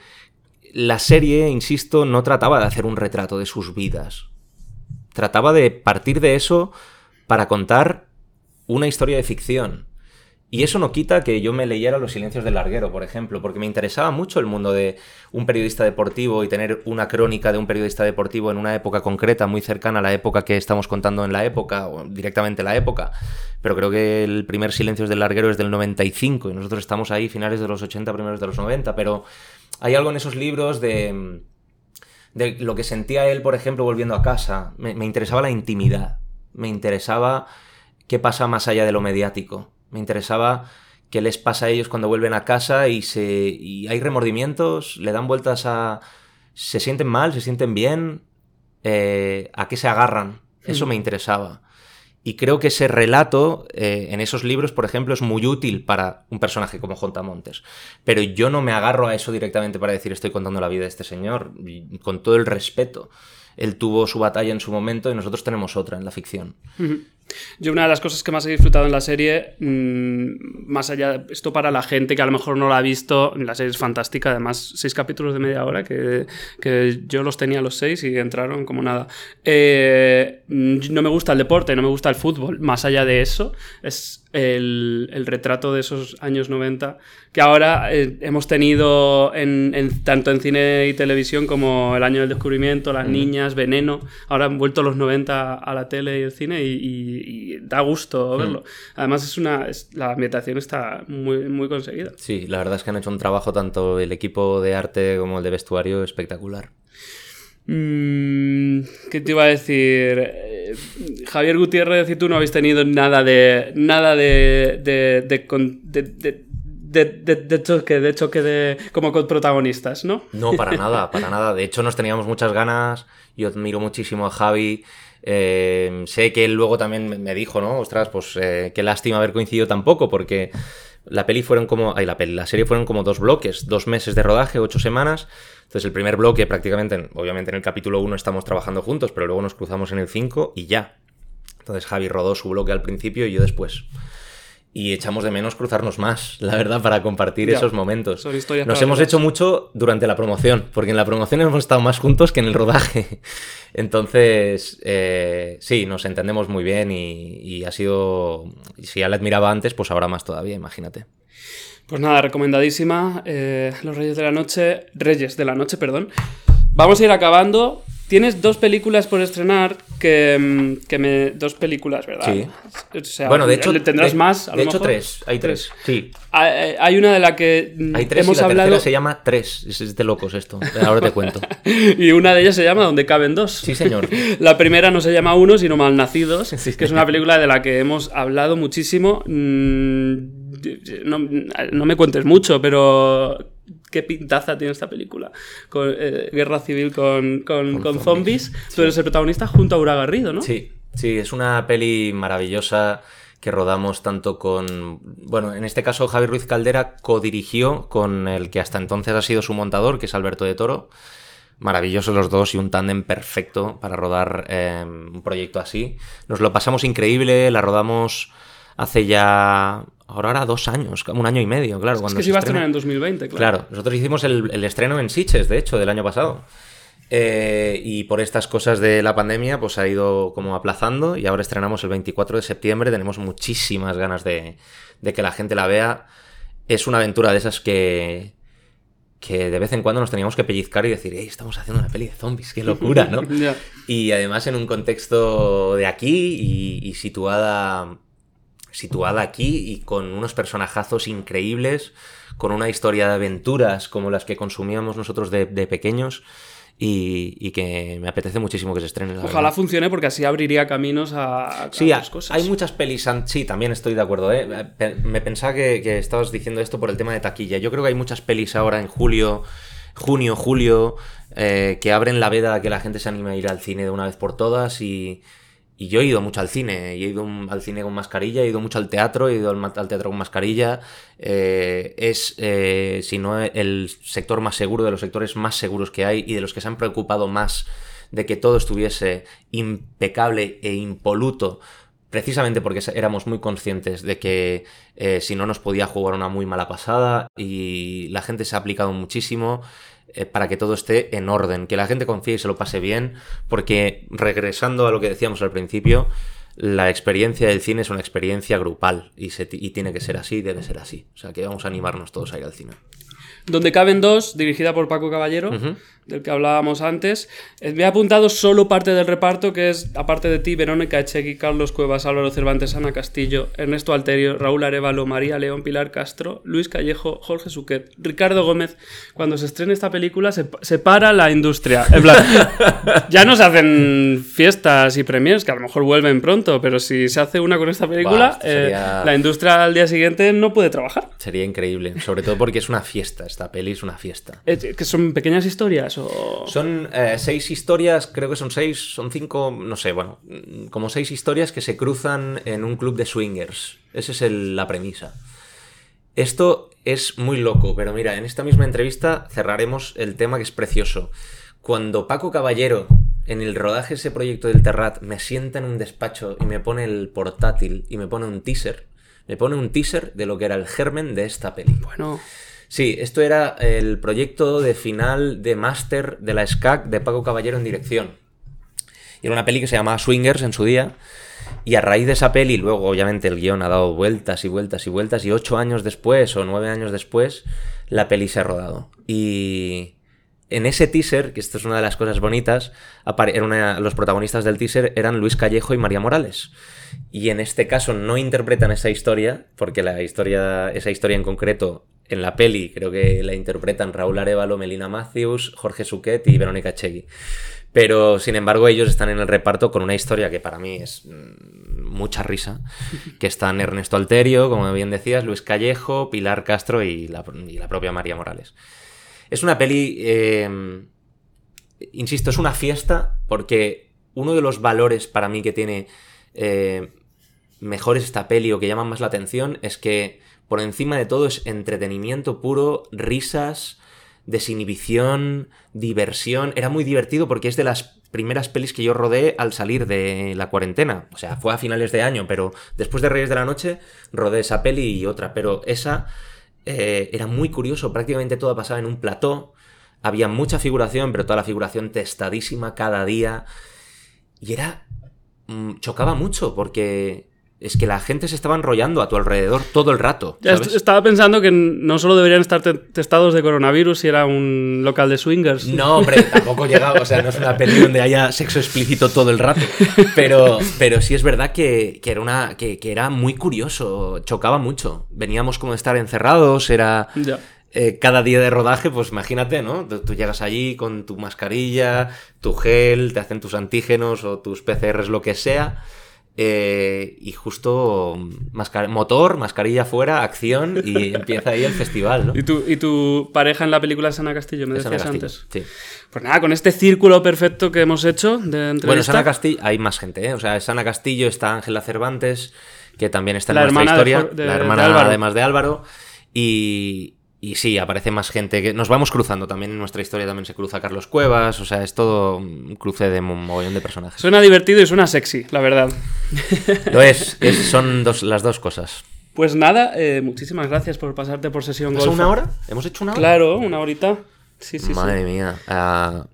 la serie, insisto, no trataba de hacer un retrato de sus vidas. Trataba de partir de eso para contar una historia de ficción. Y eso no quita que yo me leyera Los silencios del larguero, por ejemplo, porque me interesaba mucho el mundo de un periodista deportivo y tener una crónica de un periodista deportivo en una época concreta, muy cercana a la época que estamos contando en la época, o directamente la época. Pero creo que el primer Silencios del larguero es del 95 y nosotros estamos ahí finales de los 80, primeros de los 90, pero hay algo en esos libros de, de lo que sentía él, por ejemplo, volviendo a casa. me, me interesaba la intimidad, me interesaba qué pasa más allá de lo mediático me interesaba qué les pasa a ellos cuando vuelven a casa y, se, y hay remordimientos, le dan vueltas a... se sienten mal, se sienten bien, eh, a qué se agarran. Eso me interesaba. Y creo que ese relato eh, en esos libros, por ejemplo, es muy útil para un personaje como Montes. Pero yo no me agarro a eso directamente para decir estoy contando la vida de este señor, con todo el respeto. Él tuvo su batalla en su momento y nosotros tenemos otra en la ficción. Yo una de las cosas que más he disfrutado en la serie, mm, más allá de esto para la gente que a lo mejor no la ha visto, la serie es fantástica, además seis capítulos de media hora, que, yo los tenía los seis y entraron como nada. Eh, no me gusta el deporte, no me gusta el fútbol, más allá de eso, es el, retrato de esos años 90 que ahora eh, hemos tenido en, tanto en cine y televisión como el año del descubrimiento, las niñas, Veneno, ahora han vuelto los 90 a la tele y el cine y, da gusto verlo. Además es una la ambientación está muy, muy conseguida. Sí, la verdad es que han hecho un trabajo tanto el equipo de arte como el de vestuario espectacular. Mm, ¿Qué te iba a decir? Javier Gutiérrez y tú no habéis tenido nada de. nada de. de, de, choque, de choque de. como con protagonistas, ¿no? No, para [laughs] nada, para nada. De hecho, nos teníamos muchas ganas. Yo admiro muchísimo a Javi. Eh, sé que él luego también me dijo, ¿no? Ostras, pues eh, qué lástima haber coincidido tampoco, porque la peli fueron como. Ay, la peli, la serie fueron como dos bloques, dos meses de rodaje, ocho semanas. Entonces, el primer bloque, prácticamente, obviamente en el capítulo 1 estamos trabajando juntos, pero luego nos cruzamos en el 5 y ya. Entonces, Javi rodó su bloque al principio y yo después y echamos de menos cruzarnos más, la verdad, para compartir esos momentos. Nos hemos hecho mucho durante la promoción, porque en la promoción hemos estado más juntos que en el rodaje. [laughs] Entonces, eh, sí, nos entendemos muy bien y, ha sido, si ya la admiraba antes, pues ahora más todavía, imagínate. Pues nada, recomendadísima. Eh, Los Reyes de la Noche, Reyes de la Noche, perdón. Vamos a ir acabando. Tienes dos películas por estrenar que, mm, que me. Dos películas, ¿verdad? Sí. bueno, de hecho. ¿Tendrás más? de hecho, tres. Hay tres. Sí. Hay, una de la que. Mm, hay tres hemos y la hablado. se llama Tres. Es de locos esto. Ahora te cuento. [laughs] y una de ellas se llama Donde caben dos. Sí, señor. [laughs] la primera no se llama Uno, sino Malnacidos. [laughs] Que es una película de la que hemos hablado muchísimo. Mm, no, no me cuentes mucho, pero qué pintaza tiene esta película. Con, eh, guerra civil con, con, zombies. Tú eres el protagonista junto a Ura Garrido, ¿no? Sí, sí, es una peli maravillosa que rodamos tanto con. Bueno, en este caso Javier Ruiz Caldera codirigió con el que hasta entonces ha sido su montador, que es Alberto de Toro. Maravillosos los dos y un tándem perfecto para rodar em, un proyecto así. Nos lo pasamos increíble, la rodamos hace ya Ahora era dos años, un año y medio, claro. Cuando es que se iba a estrenar en 2020, claro. Claro, nosotros hicimos el, estreno en Sitges, de hecho, del año pasado. Eh, y por estas cosas de la pandemia, pues ha ido como aplazando y ahora estrenamos el 24 de septiembre. Tenemos muchísimas ganas de, que la gente la vea. Es una aventura de esas que, que de vez en cuando nos teníamos que pellizcar y decir, hey, estamos haciendo una peli de zombies, qué locura, ¿no? [laughs] Y además en un contexto de aquí y situada situada aquí y con unos personajazos increíbles, con una historia de aventuras como las que consumíamos nosotros de, pequeños. Y, que me apetece muchísimo que se estrene. Ojalá funcione porque así abriría caminos a, sí, otras cosas. Hay muchas pelis. Sí, también estoy de acuerdo. ¿eh? Me pensaba que, estabas diciendo esto por el tema de taquilla. Yo creo que hay muchas pelis ahora en julio, junio, julio, eh, que abren la veda a que la gente se anime a ir al cine de una vez por todas y, y yo he ido mucho al cine, he ido al cine con mascarilla, he ido mucho al teatro, he ido al, teatro con mascarilla. Eh, es, eh, si no, el sector más seguro, de los sectores más seguros que hay y de los que se han preocupado más de que todo estuviese impecable e impoluto, precisamente porque éramos muy conscientes de que eh, si no nos podía jugar una muy mala pasada y la gente se ha aplicado muchísimo. Eh, para que todo esté en orden, que la gente confíe y se lo pase bien, porque regresando a lo que decíamos al principio, la experiencia del cine es una experiencia grupal y, se, y tiene que ser así, debe ser así. O sea, que vamos a animarnos todos a ir al cine. Donde caben dos, dirigida por Paco Caballero, del que hablábamos antes. Eh, me he apuntado solo parte del reparto, que es, aparte de ti, Verónica Echegui, Carlos Cuevas, Álvaro Cervantes, Ana Castillo, Ernesto Alterio, Raúl Arevalo, María León, Pilar Castro, Luis Callejo, Jorge Suquet, Ricardo Gómez. Cuando se estrene esta película, se, se para la industria. En plan, [laughs] ya no se hacen fiestas y premiers, que a lo mejor vuelven pronto, pero si se hace una con esta película, sería- eh, la industria al día siguiente no puede trabajar. Sería increíble, sobre todo porque es una fiesta, esta peli es una fiesta. Eh, que son pequeñas historias o... Son eh, seis historias, creo que son seis, son cinco, no sé, bueno, como seis historias que se cruzan en un club de swingers. Esa es el- la premisa. Esto es muy loco, pero mira, en esta misma entrevista cerraremos el tema que es precioso. Cuando Paco Caballero, en el rodaje de ese proyecto del Terrat, me sienta en un despacho y me pone el portátil y me pone un teaser, me pone un teaser de lo que era el germen de esta peli. Bueno, Sí, esto era el proyecto de final de máster de la SCAC de Paco Caballero en dirección. Y era una peli que se llamaba Swingers en su día. Y a raíz de esa peli, luego obviamente el guion ha dado vueltas y vueltas y vueltas. Y ocho años después o nueve años después, la peli se ha rodado. Y en ese teaser, que esto es una de las cosas bonitas, una- los protagonistas del teaser eran Luis Callejo y María Morales. Y en este caso no interpretan esa historia, porque la historia, esa historia en concreto, en la peli, creo que la interpretan Raúl Arevalo, Melina Matthews, Jorge Suquet y Verónica Chegui. Pero, sin embargo, ellos están en el reparto con una historia que para mí es mm, mucha risa. [laughs] Que están Ernesto Alterio, como bien decías, Luis Callejo, Pilar Castro y la, y la propia María Morales. Es una peli, eh, insisto, es una fiesta porque uno de los valores para mí que tiene eh, mejores esta peli o que llaman más la atención es que por encima de todo es entretenimiento puro, risas, desinhibición, diversión. Era muy divertido porque es de las primeras pelis que yo rodé al salir de la cuarentena. O sea, fue a finales de año, pero después de Reyes de la Noche rodé esa peli y otra. Pero esa eh, era muy curioso, prácticamente todo pasaba en un plató. Había mucha figuración, pero toda la figuración testadísima cada día. Y era. mm, chocaba mucho porque es que la gente se estaba enrollando a tu alrededor todo el rato. ¿sabes? est- estaba pensando que no solo deberían estar te- testados de coronavirus si era un local de swingers. No, hombre, tampoco llegaba, o sea, no es una peli donde haya sexo explícito todo el rato. Pero, pero sí es verdad que, que era una. Que, que era muy curioso, chocaba mucho. Veníamos como de estar encerrados, era. Ya. eh, cada día de rodaje, pues imagínate, ¿no? Tú, tú llegas allí con tu mascarilla, tu gel, te hacen tus antígenos o tus PCRs, lo que sea. Eh, y justo mascar- motor, mascarilla fuera, acción y [laughs] empieza ahí el festival, ¿no? ¿Y tu, ¿Y tu pareja en la película es Ana Castillo? Me decías Castillo, antes. Sí. Pues nada, con este círculo perfecto que hemos hecho de entrevista. Bueno, es Ana Castillo, hay más gente, ¿eh? O sea, es Ana Castillo, está Ángela Cervantes, que también está en La nuestra hermana de historia, de- la de hermana Álvaro. además de Álvaro, y, y sí, aparece más gente, que nos vamos cruzando también en nuestra historia, también se cruza Carlos Cuevas, o sea, es todo un cruce de un mogollón de personajes. Suena divertido y suena sexy, la verdad. Lo es, [laughs] es- son dos, las dos cosas. Pues nada, eh, muchísimas gracias por pasarte por sesión ¿Es golf. una hora? ¿Hemos hecho una hora? Claro, una horita. Sí, sí, Madre mía. ah,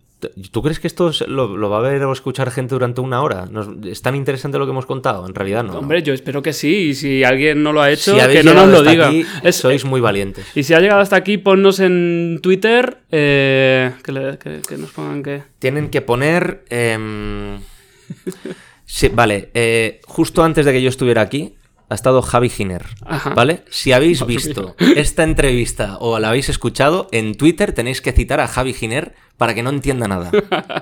¿Tú crees que esto es- lo, lo va a ver o escuchar gente durante una hora? ¿Nos- ¿Es tan interesante lo que hemos contado? En realidad no. Hombre, yo espero que sí. Y si alguien no lo ha hecho, si que no nos lo diga. aquí, Es- sois muy valientes. Y si ha llegado hasta aquí, ponnos en Twitter eh, que, le- que- que nos pongan que. Tienen que poner. em, [laughs] sí, vale, eh, justo antes de que yo estuviera aquí, ha estado Javi Giner. Ajá. ¿Vale? Si habéis visto [laughs] esta entrevista o la habéis escuchado, en Twitter tenéis que citar a Javi Giner para que no entienda nada.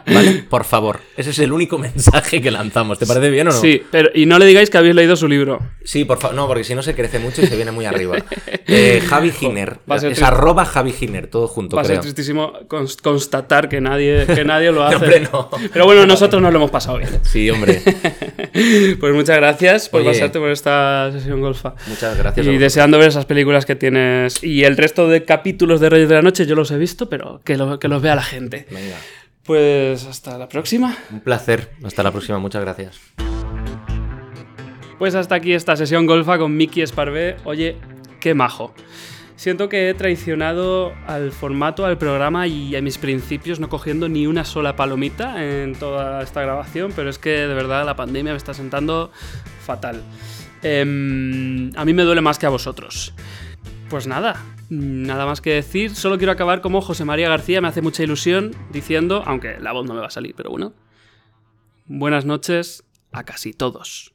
¿Vale? [laughs] Por favor. Ese es el único mensaje que lanzamos. ¿Te parece bien o no? Sí, pero y no le digáis que habéis leído su libro. Sí, por favor. No, porque si no se crece mucho y se viene muy arriba. [laughs] Eh, Javi Giner. Es triste. arroba Javi Giner, todo junto, Va a ser tristísimo cons- constatar que nadie, que nadie lo [laughs] hace. hombre, no. Pero bueno, nosotros nos lo hemos pasado bien. Sí, hombre. Pues muchas gracias por Oye. pasarte por esta sesión golfa. Muchas gracias. Y deseando ver esas películas que tienes. Y el resto de capítulos de Reyes de la Noche yo los he visto, pero que, lo- que los vea la gente. Venga. Pues hasta la próxima. Un placer. Hasta la próxima. Muchas gracias. Pues hasta aquí esta sesión golfa con Miki Esparvé. Oye, qué majo. Siento que he traicionado al formato, al programa y a mis principios no cogiendo ni una sola palomita en toda esta grabación, pero es que de verdad la pandemia me está sentando fatal. Em, a mí me duele más que a vosotros. Pues nada, nada más que decir. Solo quiero acabar como José María García, me hace mucha ilusión, diciendo, aunque la voz no me va a salir, pero bueno. Buenas noches a casi todos.